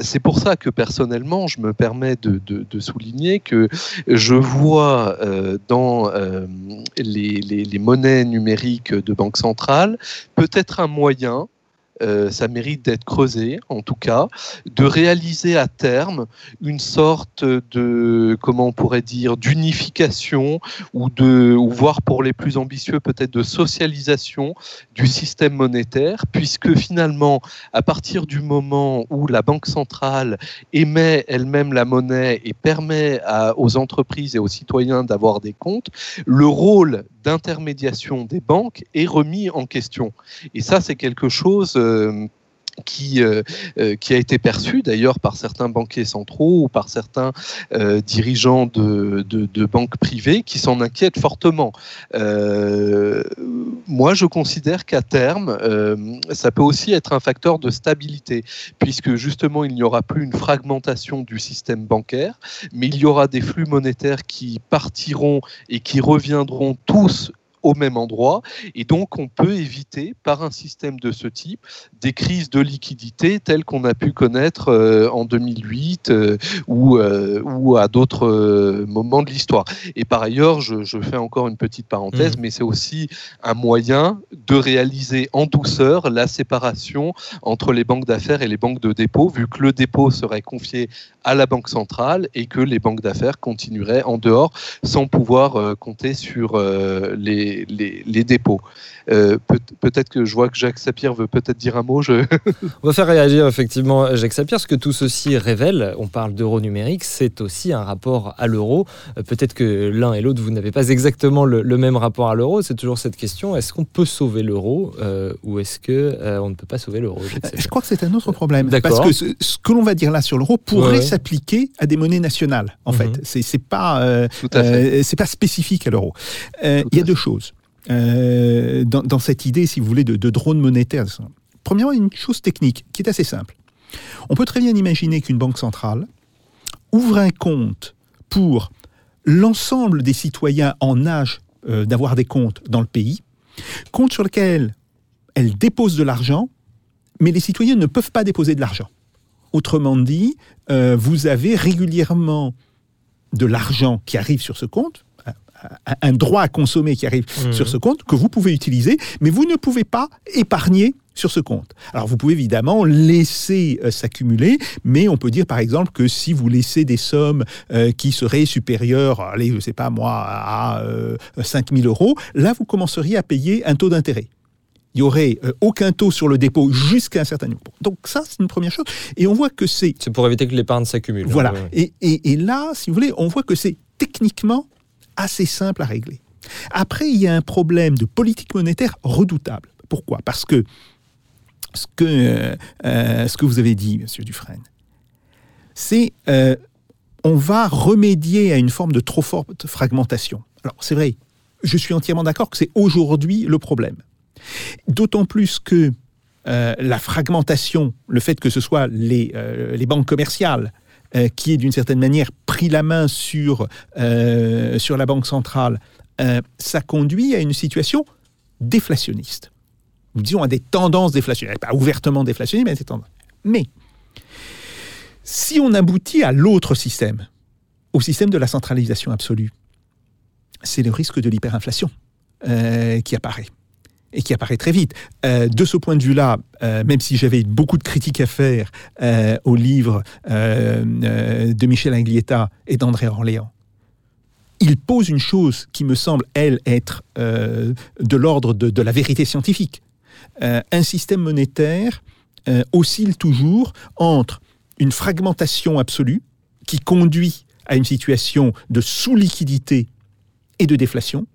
C'est pour ça que personnellement, je me permets de, de- souligner que je vois euh, dans euh, les, monnaies numériques de banque centrale peut-être un moyen. Euh, ça mérite d'être creusé, en tout cas, de réaliser à terme une sorte de, comment on pourrait dire, d'unification ou de, ou voire pour les plus ambitieux peut-être de socialisation du système monétaire, puisque finalement, à partir du moment où la banque centrale émet elle-même la monnaie et permet aux entreprises et aux citoyens d'avoir des comptes, le rôle d'intermédiation des banques est remis en question. Et ça, c'est quelque chose euh, qui, euh, euh, qui a été perçu d'ailleurs par certains banquiers centraux ou par certains euh, dirigeants de, banques privées qui s'en inquiètent fortement. Moi, je considère qu'à terme, ça peut aussi être un facteur de stabilité, puisque justement, il n'y aura plus une fragmentation du système bancaire, mais il y aura des flux monétaires qui partiront et qui reviendront tous au même endroit. Et donc, on peut éviter, par un système de ce type, des crises de liquidité telles qu'on a pu connaître euh, en 2008 euh, ou, euh, ou à d'autres moments de l'histoire. Et par ailleurs, je, je fais encore une petite parenthèse, Mhm. mais c'est aussi un moyen de réaliser en douceur la séparation entre les banques d'affaires et les banques de dépôt, vu que le dépôt serait confié à la banque centrale et que les banques d'affaires continueraient en dehors sans pouvoir compter sur euh, les, les, les dépôts. Euh, peut- peut-être que je vois que Jacques Sapir veut peut-être dire un mot. Je... On va faire réagir effectivement Jacques Sapir. Ce que tout ceci révèle, on parle d'euro numérique, c'est aussi un rapport à l'euro. Euh, Peut-être que l'un et l'autre, vous n'avez pas exactement le, le même rapport à l'euro. C'est toujours cette question est-ce qu'on peut sauver l'euro euh, ou est-ce que euh, on ne peut pas sauver l'euro? Je crois que c'est un autre problème. D'accord. Parce que ce, ce que l'on va dire là sur l'euro pourrait ouais. s'appliquer à des monnaies nationales, en Mhm. fait. C'est pas, euh, euh, c'est pas spécifique à l'euro. Euh, Il y a deux choses euh, dans, cette idée, si vous voulez, de, de drone monétaire. Premièrement, une chose technique qui est assez simple. On peut très bien imaginer qu'une banque centrale ouvre un compte pour l'ensemble des citoyens en âge euh, d'avoir des comptes dans le pays, compte sur lequel elle dépose de l'argent, mais les citoyens ne peuvent pas déposer de l'argent. Autrement dit, euh, vous avez régulièrement de l'argent qui arrive sur ce compte, un- droit à consommer qui arrive Mhm. sur ce compte, que vous pouvez utiliser, mais vous ne pouvez pas épargner sur ce compte. Alors vous pouvez évidemment laisser euh, s'accumuler, mais on peut dire par exemple que si vous laissez des sommes euh, qui seraient supérieures, allez, je sais pas moi, à euh, 5000 euros, là vous commenceriez à payer un taux d'intérêt. Il y aurait euh, aucun taux sur le dépôt jusqu'à un certain niveau. Donc ça, c'est une première chose. Et on voit que c'est C'est pour éviter que l'épargne s'accumule. voilà. Ouais, ouais. Et, et- et là, si vous voulez, on voit que c'est techniquement assez simple à régler. Après, il y a un problème de politique monétaire redoutable. Pourquoi? Parce que ce que, euh, euh, ce que vous avez dit, Monsieur Dufresne, c'est euh, on va remédier à une forme de trop forte fragmentation. Alors, c'est vrai, je suis entièrement d'accord que c'est aujourd'hui le problème. D'autant plus que euh, la fragmentation, le fait que ce soit les, les banques commerciales euh, qui aient d'une certaine manière pris la main sur, euh, la banque centrale, euh, ça conduit à une situation déflationniste. Nous disons à des tendances déflationnistes, pas ouvertement déflationnistes, mais à des tendances. Mais si on aboutit à l'autre système, au système de la centralisation absolue, c'est le risque de l'hyperinflation qui apparaît. Et qui apparaît très vite. Euh, de ce point de vue-là, euh, même si j'avais beaucoup de critiques à faire euh, au livre de Michel Aglietta et d'André Orléans, il pose une chose qui me semble, elle, être de l'ordre de, de la vérité scientifique. Un système monétaire oscille toujours entre une fragmentation absolue qui conduit à une situation de sous-liquidité et de déflation,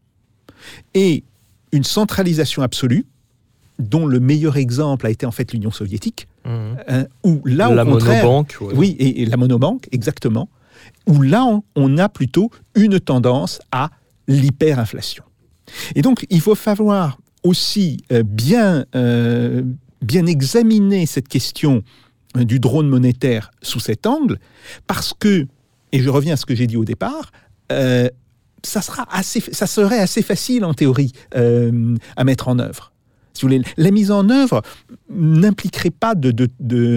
et une centralisation absolue, dont le meilleur exemple a été en fait l'Union soviétique, Mhm. euh, où là, la au contraire, monobanque. ouais. oui, et, et la monobanque, exactement, où là, on, on a plutôt une tendance à l'hyperinflation. Et donc, il faut falloir aussi euh, bien, euh, bien examiner cette question du drone monétaire sous cet angle, parce que, et je reviens à ce que j'ai dit au départ, euh, ça, sera assez, ça serait assez facile en théorie euh, à mettre en œuvre. Si vous voulez, la mise en œuvre n'impliquerait pas de, de-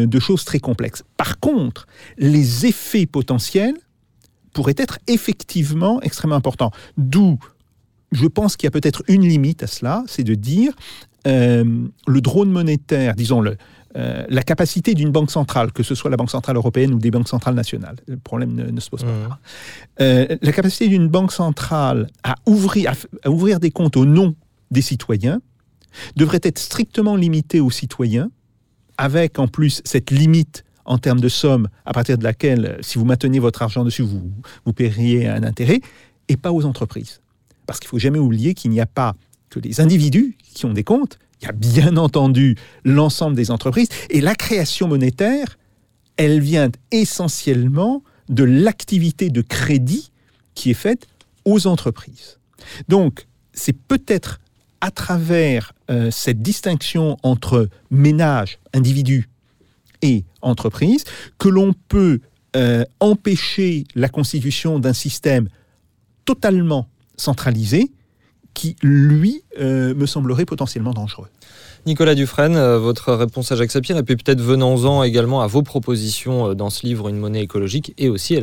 de- choses très complexes. Par contre, les effets potentiels pourraient être effectivement extrêmement importants. D'où, je pense qu'il y a peut-être une limite à cela, c'est de dire euh, le drone monétaire, disons le, euh, la capacité d'une banque centrale, que ce soit la Banque centrale européenne ou des banques centrales nationales, le problème ne, ne se pose pas. Mhm. Euh, la capacité d'une banque centrale à ouvrir, à f- à ouvrir des comptes au nom des citoyens devrait être strictement limitée aux citoyens, avec en plus cette limite en termes de somme à partir de laquelle, euh, si vous maintenez votre argent dessus, vous, vous paieriez un intérêt, et pas aux entreprises. Parce qu'il faut jamais oublier qu'il n'y a pas que les individus qui ont des comptes, il y a bien entendu l'ensemble des entreprises, et la création monétaire, elle vient essentiellement de l'activité de crédit qui est faite aux entreprises. Donc, c'est peut-être à travers euh, cette distinction entre ménage, individu et entreprise que l'on peut euh, empêcher la constitution d'un système totalement centralisé qui, lui, euh, me semblerait potentiellement dangereux. Nicolas Dufresne, euh, votre réponse à Jacques Sapir, et puis peut-être venons-en également à vos propositions euh, dans ce livre Une monnaie écologique, et aussi à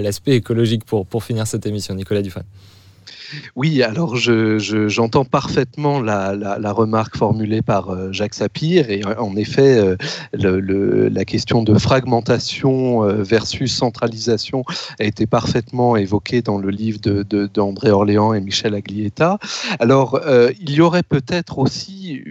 l'aspect écologique pour finir cette émission. Nicolas Dufresne. Oui, alors je- je- j'entends parfaitement la, remarque formulée par euh, Jacques Sapir et euh, en effet euh, la question de fragmentation versus centralisation a été parfaitement évoquée dans le livre d'André Orléans et Michel Aglietta. Alors il y aurait peut-être aussi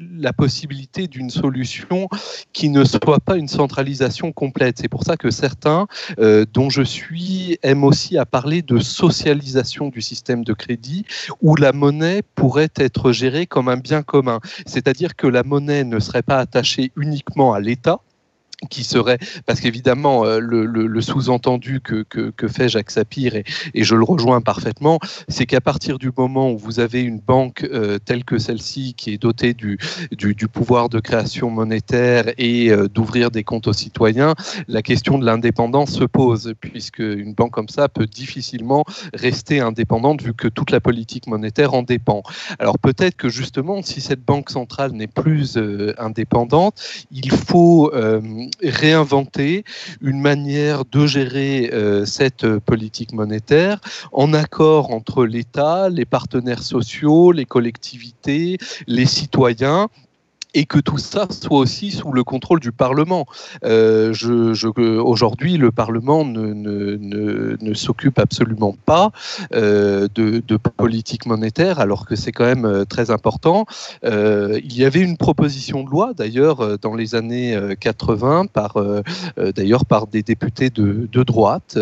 la possibilité d'une solution qui ne soit pas une centralisation complète. C'est pour ça que certains euh, dont je suis aiment aussi à parler de socialisation du système de crédit où la monnaie pourrait être gérée comme un bien commun. C'est-à-dire que la monnaie ne serait pas attachée uniquement à l'État qui serait, parce qu'évidemment, euh, le, sous-entendu que, fait Jacques Sapir, et, je le rejoins parfaitement, c'est qu'à partir du moment où vous avez une banque euh, telle que celle-ci, qui est dotée du, pouvoir de création monétaire et euh, d'ouvrir des comptes aux citoyens, la question de l'indépendance se pose, puisque une banque comme ça peut difficilement rester indépendante vu que toute la politique monétaire en dépend. Alors peut-être que justement, si cette banque centrale n'est plus indépendante, il faut réinventer une manière de gérer euh, cette euh, politique monétaire en accord entre l'État, les partenaires sociaux, les collectivités, les citoyens et que tout ça soit aussi sous le contrôle du Parlement. Euh, je, Aujourd'hui, le Parlement ne, s'occupe absolument pas euh, de, politique monétaire, alors que c'est quand même euh, très important. Il y avait une proposition de loi, d'ailleurs, dans les années 80, par, d'ailleurs par des députés de, de droite,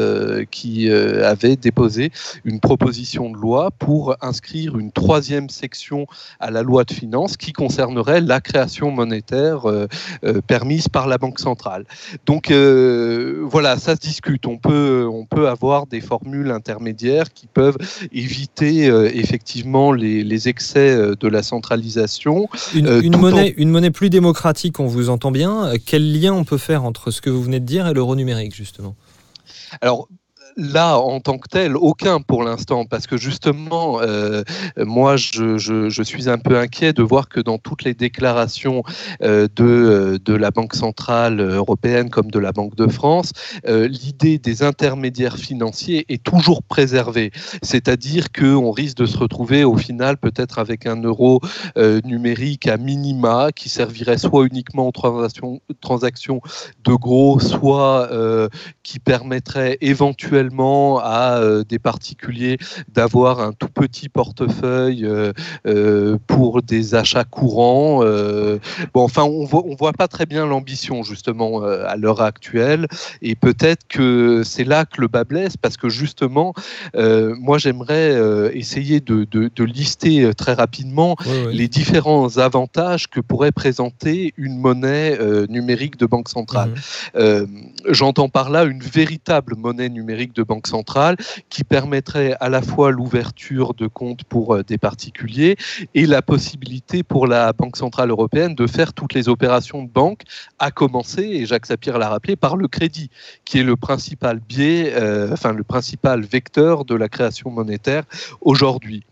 qui avaient déposé une proposition de loi pour inscrire une troisième section à la loi de finances qui concernerait la création monétaire euh, euh, permise par la Banque centrale. Donc euh, voilà, ça se discute. On peut, on peut avoir des formules intermédiaires qui peuvent éviter effectivement les, les, excès de la centralisation. Une, une monnaie, en... une monnaie plus démocratique, on vous entend bien. Quel lien on peut faire entre ce que vous venez de dire et l'euro numérique, justement? Alors, là, en tant que tel, aucun pour l'instant, parce que justement, euh, moi, je, suis un peu inquiet de voir que dans toutes les déclarations euh, de, de la Banque centrale européenne comme de la Banque de France, euh, l'idée des intermédiaires financiers est toujours préservée. C'est-à-dire qu'on risque de se retrouver au final peut-être avec un euro euh, numérique à minima qui servirait soit uniquement aux transactions, transactions de gros, soit euh, qui permettrait éventuellement à euh, des particuliers d'avoir un tout petit portefeuille euh, euh, pour des achats courants. Bon, enfin, on voit, on voit pas très bien l'ambition justement à l'heure actuelle, et peut-être que c'est là que le bas blesse, parce que justement, moi j'aimerais essayer de, de, de lister très rapidement Ouais, ouais. les différents avantages que pourrait présenter une monnaie numérique de banque centrale. Euh, J'entends par là une véritable monnaie numérique de banque centrale qui permettrait à la fois l'ouverture de comptes pour euh, des particuliers et la possibilité pour la Banque centrale européenne de faire toutes les opérations de banque, à commencer, et Jacques Sapir l'a rappelé, par le crédit, qui est le principal biais, euh, enfin le principal vecteur de la création monétaire aujourd'hui.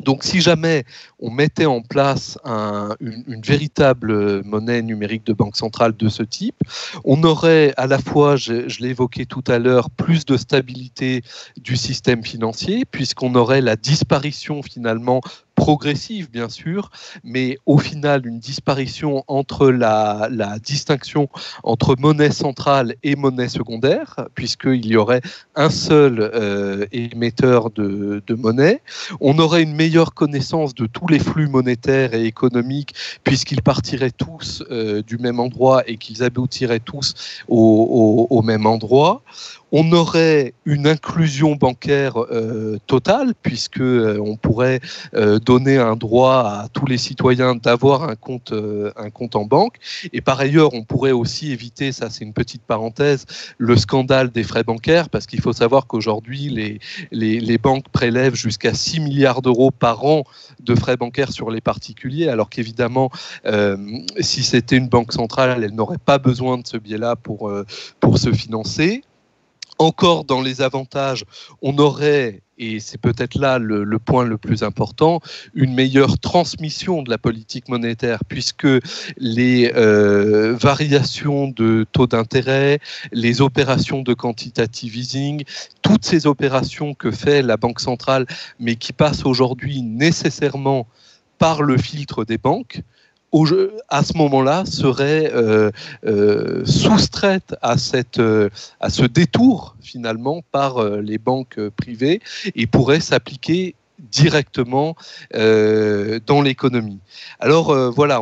Donc si jamais on mettait en place un- une, véritable monnaie numérique de banque centrale de ce type, on aurait à la fois, je l'ai évoqué tout à l'heure, plus de stabilité du système financier, puisqu'on aurait la disparition finalement progressive bien sûr, mais au final une disparition entre la, distinction entre monnaie centrale et monnaie secondaire, puisqu'il y aurait un seul euh, émetteur de, monnaie. On aurait une meilleure connaissance de tous les flux monétaires et économiques, puisqu'ils partiraient tous euh, du même endroit et qu'ils aboutiraient tous au même endroit. On aurait une inclusion bancaire euh, totale, puisque euh, on pourrait euh, donner un droit à tous les citoyens d'avoir un compte, euh, un compte en banque. Et par ailleurs, on pourrait aussi éviter, ça c'est une petite parenthèse, le scandale des frais bancaires, parce qu'il faut savoir qu'aujourd'hui, les, banques prélèvent jusqu'à 6 milliards d'euros par an de frais bancaires sur les particuliers, alors qu'évidemment, si c'était une banque centrale, elle n'aurait pas besoin de ce biais-là pour, pour se financer. Encore dans les avantages, on aurait, et c'est peut-être là le, point le plus important, une meilleure transmission de la politique monétaire, puisque les euh, variations de taux d'intérêt, les opérations de quantitative easing, toutes ces opérations que fait la Banque centrale, mais qui passent aujourd'hui nécessairement par le filtre des banques, à ce moment-là, seraient euh, euh, soustraites à, cette, euh, à ce détour finalement par les banques privées et pourraient s'appliquer directement dans l'économie. Alors voilà,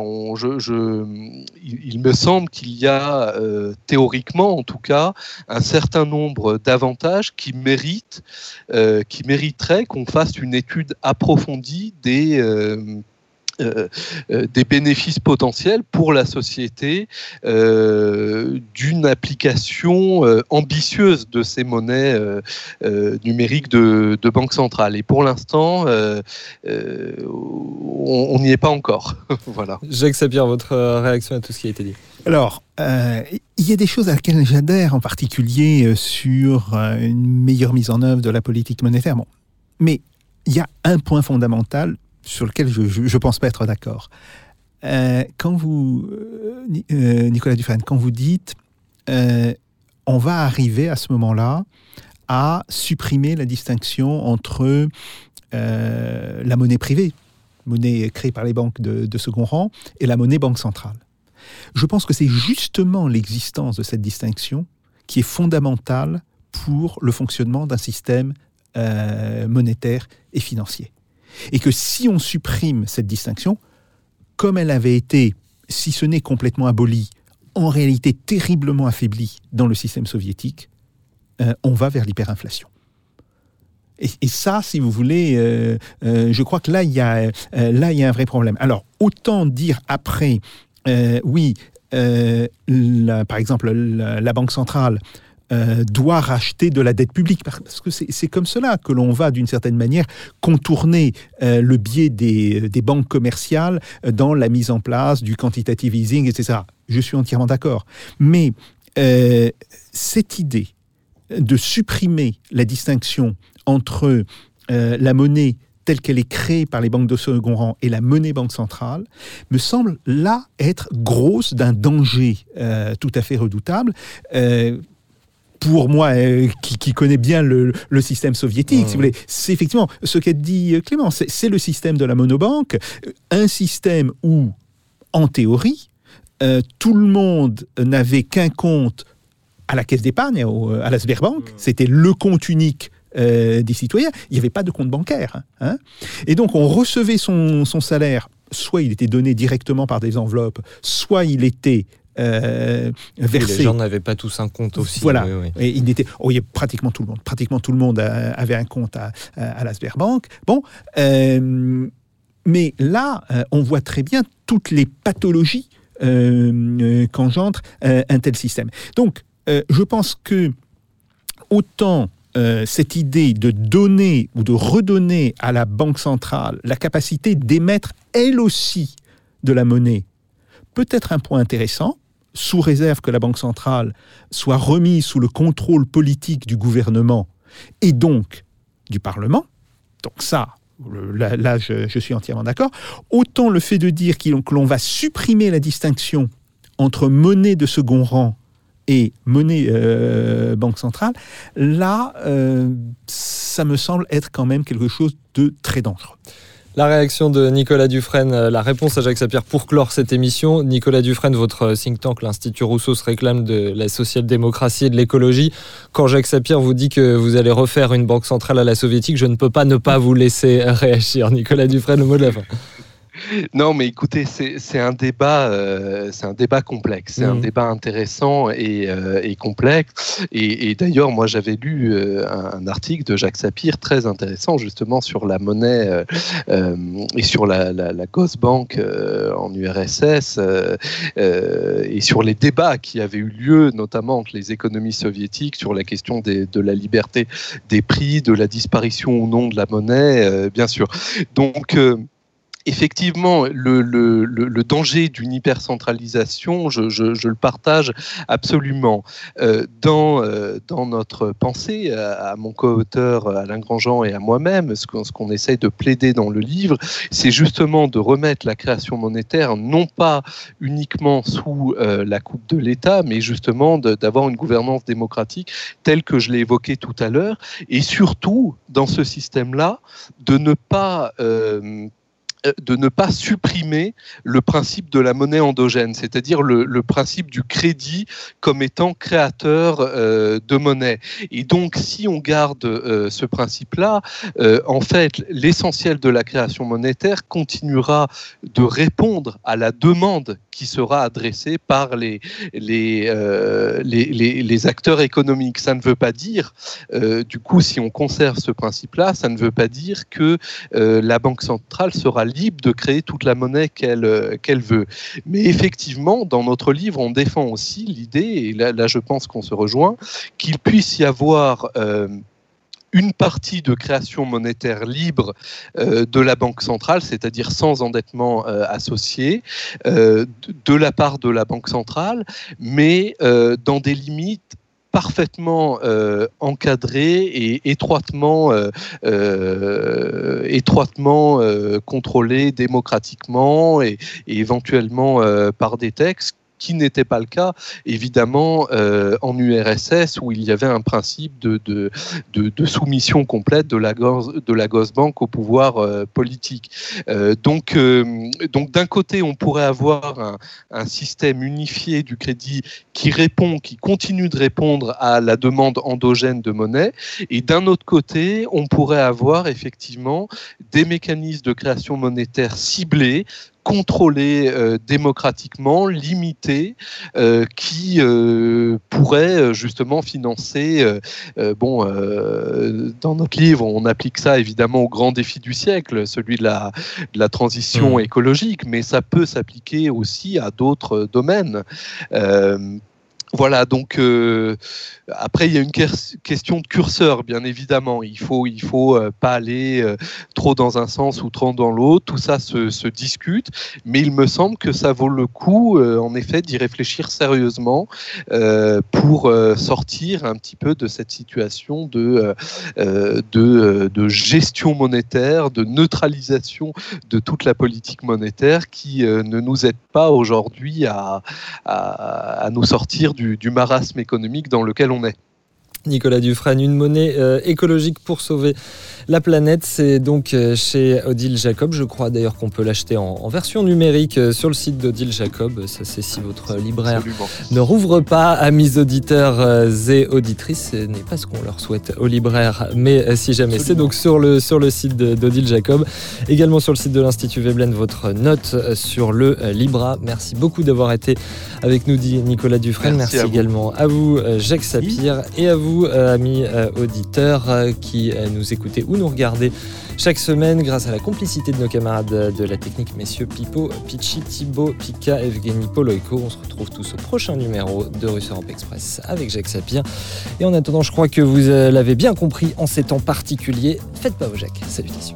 il, me semble qu'il y a théoriquement en tout cas un certain nombre d'avantages qui méritent, qui mériteraient qu'on fasse une étude approfondie des euh, euh, des bénéfices potentiels pour la société euh, d'une application euh, ambitieuse de ces monnaies euh, euh, numériques de, de banque centrale. Et pour l'instant, euh, euh, on n'y est pas encore. voilà. Jacques Sapir, votre réaction à tout ce qui a été dit Alors, euh, il y a des choses à laquelles j'adhère, en particulier sur une meilleure mise en œuvre de la politique monétaire. Bon. Mais il y a un point fondamental sur lequel je ne pense pas être d'accord. Euh, quand vous, euh, euh, Nicolas Dufresne, quand vous dites on va arriver à ce moment-là à supprimer la distinction entre la monnaie privée, monnaie créée par les banques de, second rang, et la monnaie banque centrale. Je pense que c'est justement l'existence de cette distinction qui est fondamentale pour le fonctionnement d'un système monétaire et financier. Et que si on supprime cette distinction, comme elle avait été, si ce n'est complètement abolie, en réalité terriblement affaiblie dans le système soviétique, euh, on va vers l'hyperinflation. Et, ça, si vous voulez, euh, euh, je crois que là, il y a, y a un vrai problème. Alors, autant dire après, oui, par exemple, la Banque centrale euh, doit racheter de la dette publique, parce que c'est comme cela que l'on va, d'une certaine manière, contourner euh, le biais des, des banques commerciales euh, dans la mise en place du quantitative easing, etc. Je suis entièrement d'accord. Mais euh, cette idée de supprimer la distinction entre euh, la monnaie telle qu'elle est créée par les banques de second rang et la monnaie banque centrale, me semble là être grosse d'un danger euh, tout à fait redoutable. Euh, pour moi, euh, qui, qui connais bien le, le système soviétique, si vous voulez, c'est effectivement ce qu'a dit Clément, c'est le système de la monobanque, un système où, en théorie, euh, tout le monde n'avait qu'un compte à la caisse d'épargne, à la Sberbank, c'était le compte unique euh, des citoyens, il n'y avait pas de compte bancaire. hein. Et donc on recevait son, son salaire, soit il était donné directement par des enveloppes, soit il était euh, versé. les gens n'avaient pas tous un compte aussi. Voilà. oui, oui. Et il était, oh, il y a pratiquement tout le monde, pratiquement tout le monde euh, avait un compte à, à, la Sberbank. Bon, euh, mais là, on voit très bien toutes les pathologies qu'engendre un tel système. Donc, je pense que autant euh, cette idée de donner ou de redonner à la Banque centrale la capacité d'émettre elle aussi de la monnaie peut être un point intéressant, sous réserve que la Banque centrale soit remise sous le contrôle politique du gouvernement et donc du Parlement. Donc ça, là, je, suis entièrement d'accord. Autant le fait de dire que l'on va supprimer la distinction entre monnaie de second rang et monnaie euh, banque centrale, là, euh, ça me semble être quand même quelque chose de très dangereux. La réaction de Nicolas Dufresne, euh, la réponse à Jacques Sapir pour clore cette émission. Nicolas Dufresne, votre euh, think tank, l'Institut Rousseau, se réclame de la social-démocratie et de l'écologie. Quand Jacques Sapir vous dit que vous allez refaire une banque centrale à la soviétique, je ne peux pas ne pas vous laisser réagir. Nicolas Dufresne, le mot de la fin. Non, mais écoutez, c'est un débat, euh, c'est un débat complexe, c'est un Mhm. débat intéressant et, euh, et complexe. Et, et d'ailleurs, moi, j'avais lu euh, un, un article de Jacques Sapir très intéressant justement sur la monnaie et sur la, la, la Gosbank euh, en URSS et sur les débats qui avaient eu lieu, notamment entre les économies soviétiques, sur la question des- de la liberté des prix, de la disparition ou non de la monnaie, bien sûr. Donc effectivement, le, danger d'une hypercentralisation, je, je, le partage absolument. Euh, dans, euh, dans notre pensée, à, à mon co-auteur Alain Grandjean et à moi-même, ce qu'on ce qu'on essaye de plaider dans le livre, c'est justement de remettre la création monétaire non pas uniquement sous euh, la coupe de l'État, mais justement d'avoir une gouvernance démocratique telle que je l'ai évoquée tout à l'heure, et surtout, dans ce système-là, de ne pas... euh, de ne pas supprimer le principe de la monnaie endogène, c'est-à-dire le, principe du crédit comme étant créateur euh, de monnaie. Et donc, si on garde euh, ce principe-là, en fait, l'essentiel de la création monétaire continuera de répondre à la demande qui sera adressée par les, les, les, les, acteurs économiques. Ça ne veut pas dire, du coup, si on conserve ce principe-là, ça ne veut pas dire que la Banque centrale sera libre de créer toute la monnaie qu'elle euh, qu'elle veut. Mais effectivement, dans notre livre, on défend aussi l'idée, et là, je pense qu'on se rejoint, qu'il puisse y avoir... euh, une partie de création monétaire libre euh, de la Banque centrale, c'est-à-dire sans endettement associé, de, de la part de la Banque centrale, mais dans des limites parfaitement euh, encadrées et étroitement, euh, euh, étroitement euh, contrôlées démocratiquement et, et éventuellement par des textes qui n'était pas le cas, évidemment, euh, en URSS, où il y avait un principe de, de, de, soumission complète de la, de la Gosbank au pouvoir euh, politique. Euh, donc, donc d'un côté, on pourrait avoir un, un système unifié du crédit qui répond, qui continue de répondre à la demande endogène de monnaie, et d'un autre côté, on pourrait avoir effectivement des mécanismes de création monétaire ciblés contrôlés euh, démocratiquement, limités, euh, qui euh, pourraient euh, justement financer. bon, dans notre livre, on applique ça évidemment au grand défi du siècle, celui de la, de la transition Mhm. écologique, mais ça peut s'appliquer aussi à d'autres domaines. Voilà, donc euh, après il y a une question de curseur, bien évidemment. Il faut, il faut euh, pas aller euh, trop dans un sens ou trop dans l'autre. Tout ça se, discute, mais il me semble que ça vaut le coup, en effet, d'y réfléchir sérieusement pour sortir un petit peu de cette situation de, gestion monétaire, de neutralisation de toute la politique monétaire qui ne nous aide pas aujourd'hui à, à nous sortir du du, marasme économique dans lequel on est. Nicolas Dufresne, une monnaie euh, écologique pour sauver la planète, c'est donc euh, chez Odile Jacob. Je crois d'ailleurs qu'on peut l'acheter en, version numérique euh, sur le site d'Odile Jacob. Ça, c'est si votre libraire ne rouvre pas, amis auditeurs et auditrices. Ce n'est pas ce qu'on leur souhaite aux libraires, mais si jamais. C'est donc sur le, sur le site d'Odile Jacob. Également sur le site de l'Institut Veblen, votre note sur le Libra. Merci beaucoup d'avoir été avec nous, dit Nicolas Dufresne. Merci, également à vous, Jacques Sapir, et à vous euh, amis euh, auditeurs euh, qui nous écoutez ou nous regardez chaque semaine grâce à la complicité de nos camarades de la technique, messieurs Pipo, Pichi, Thibaut, Pika, Evgeny, Poloiko. On se retrouve tous au prochain numéro de Russe Europe Express avec Jacques Sapir. Et en attendant, je crois que vous l'avez bien compris en ces temps particuliers. Faites pas au Jacques. Salutations.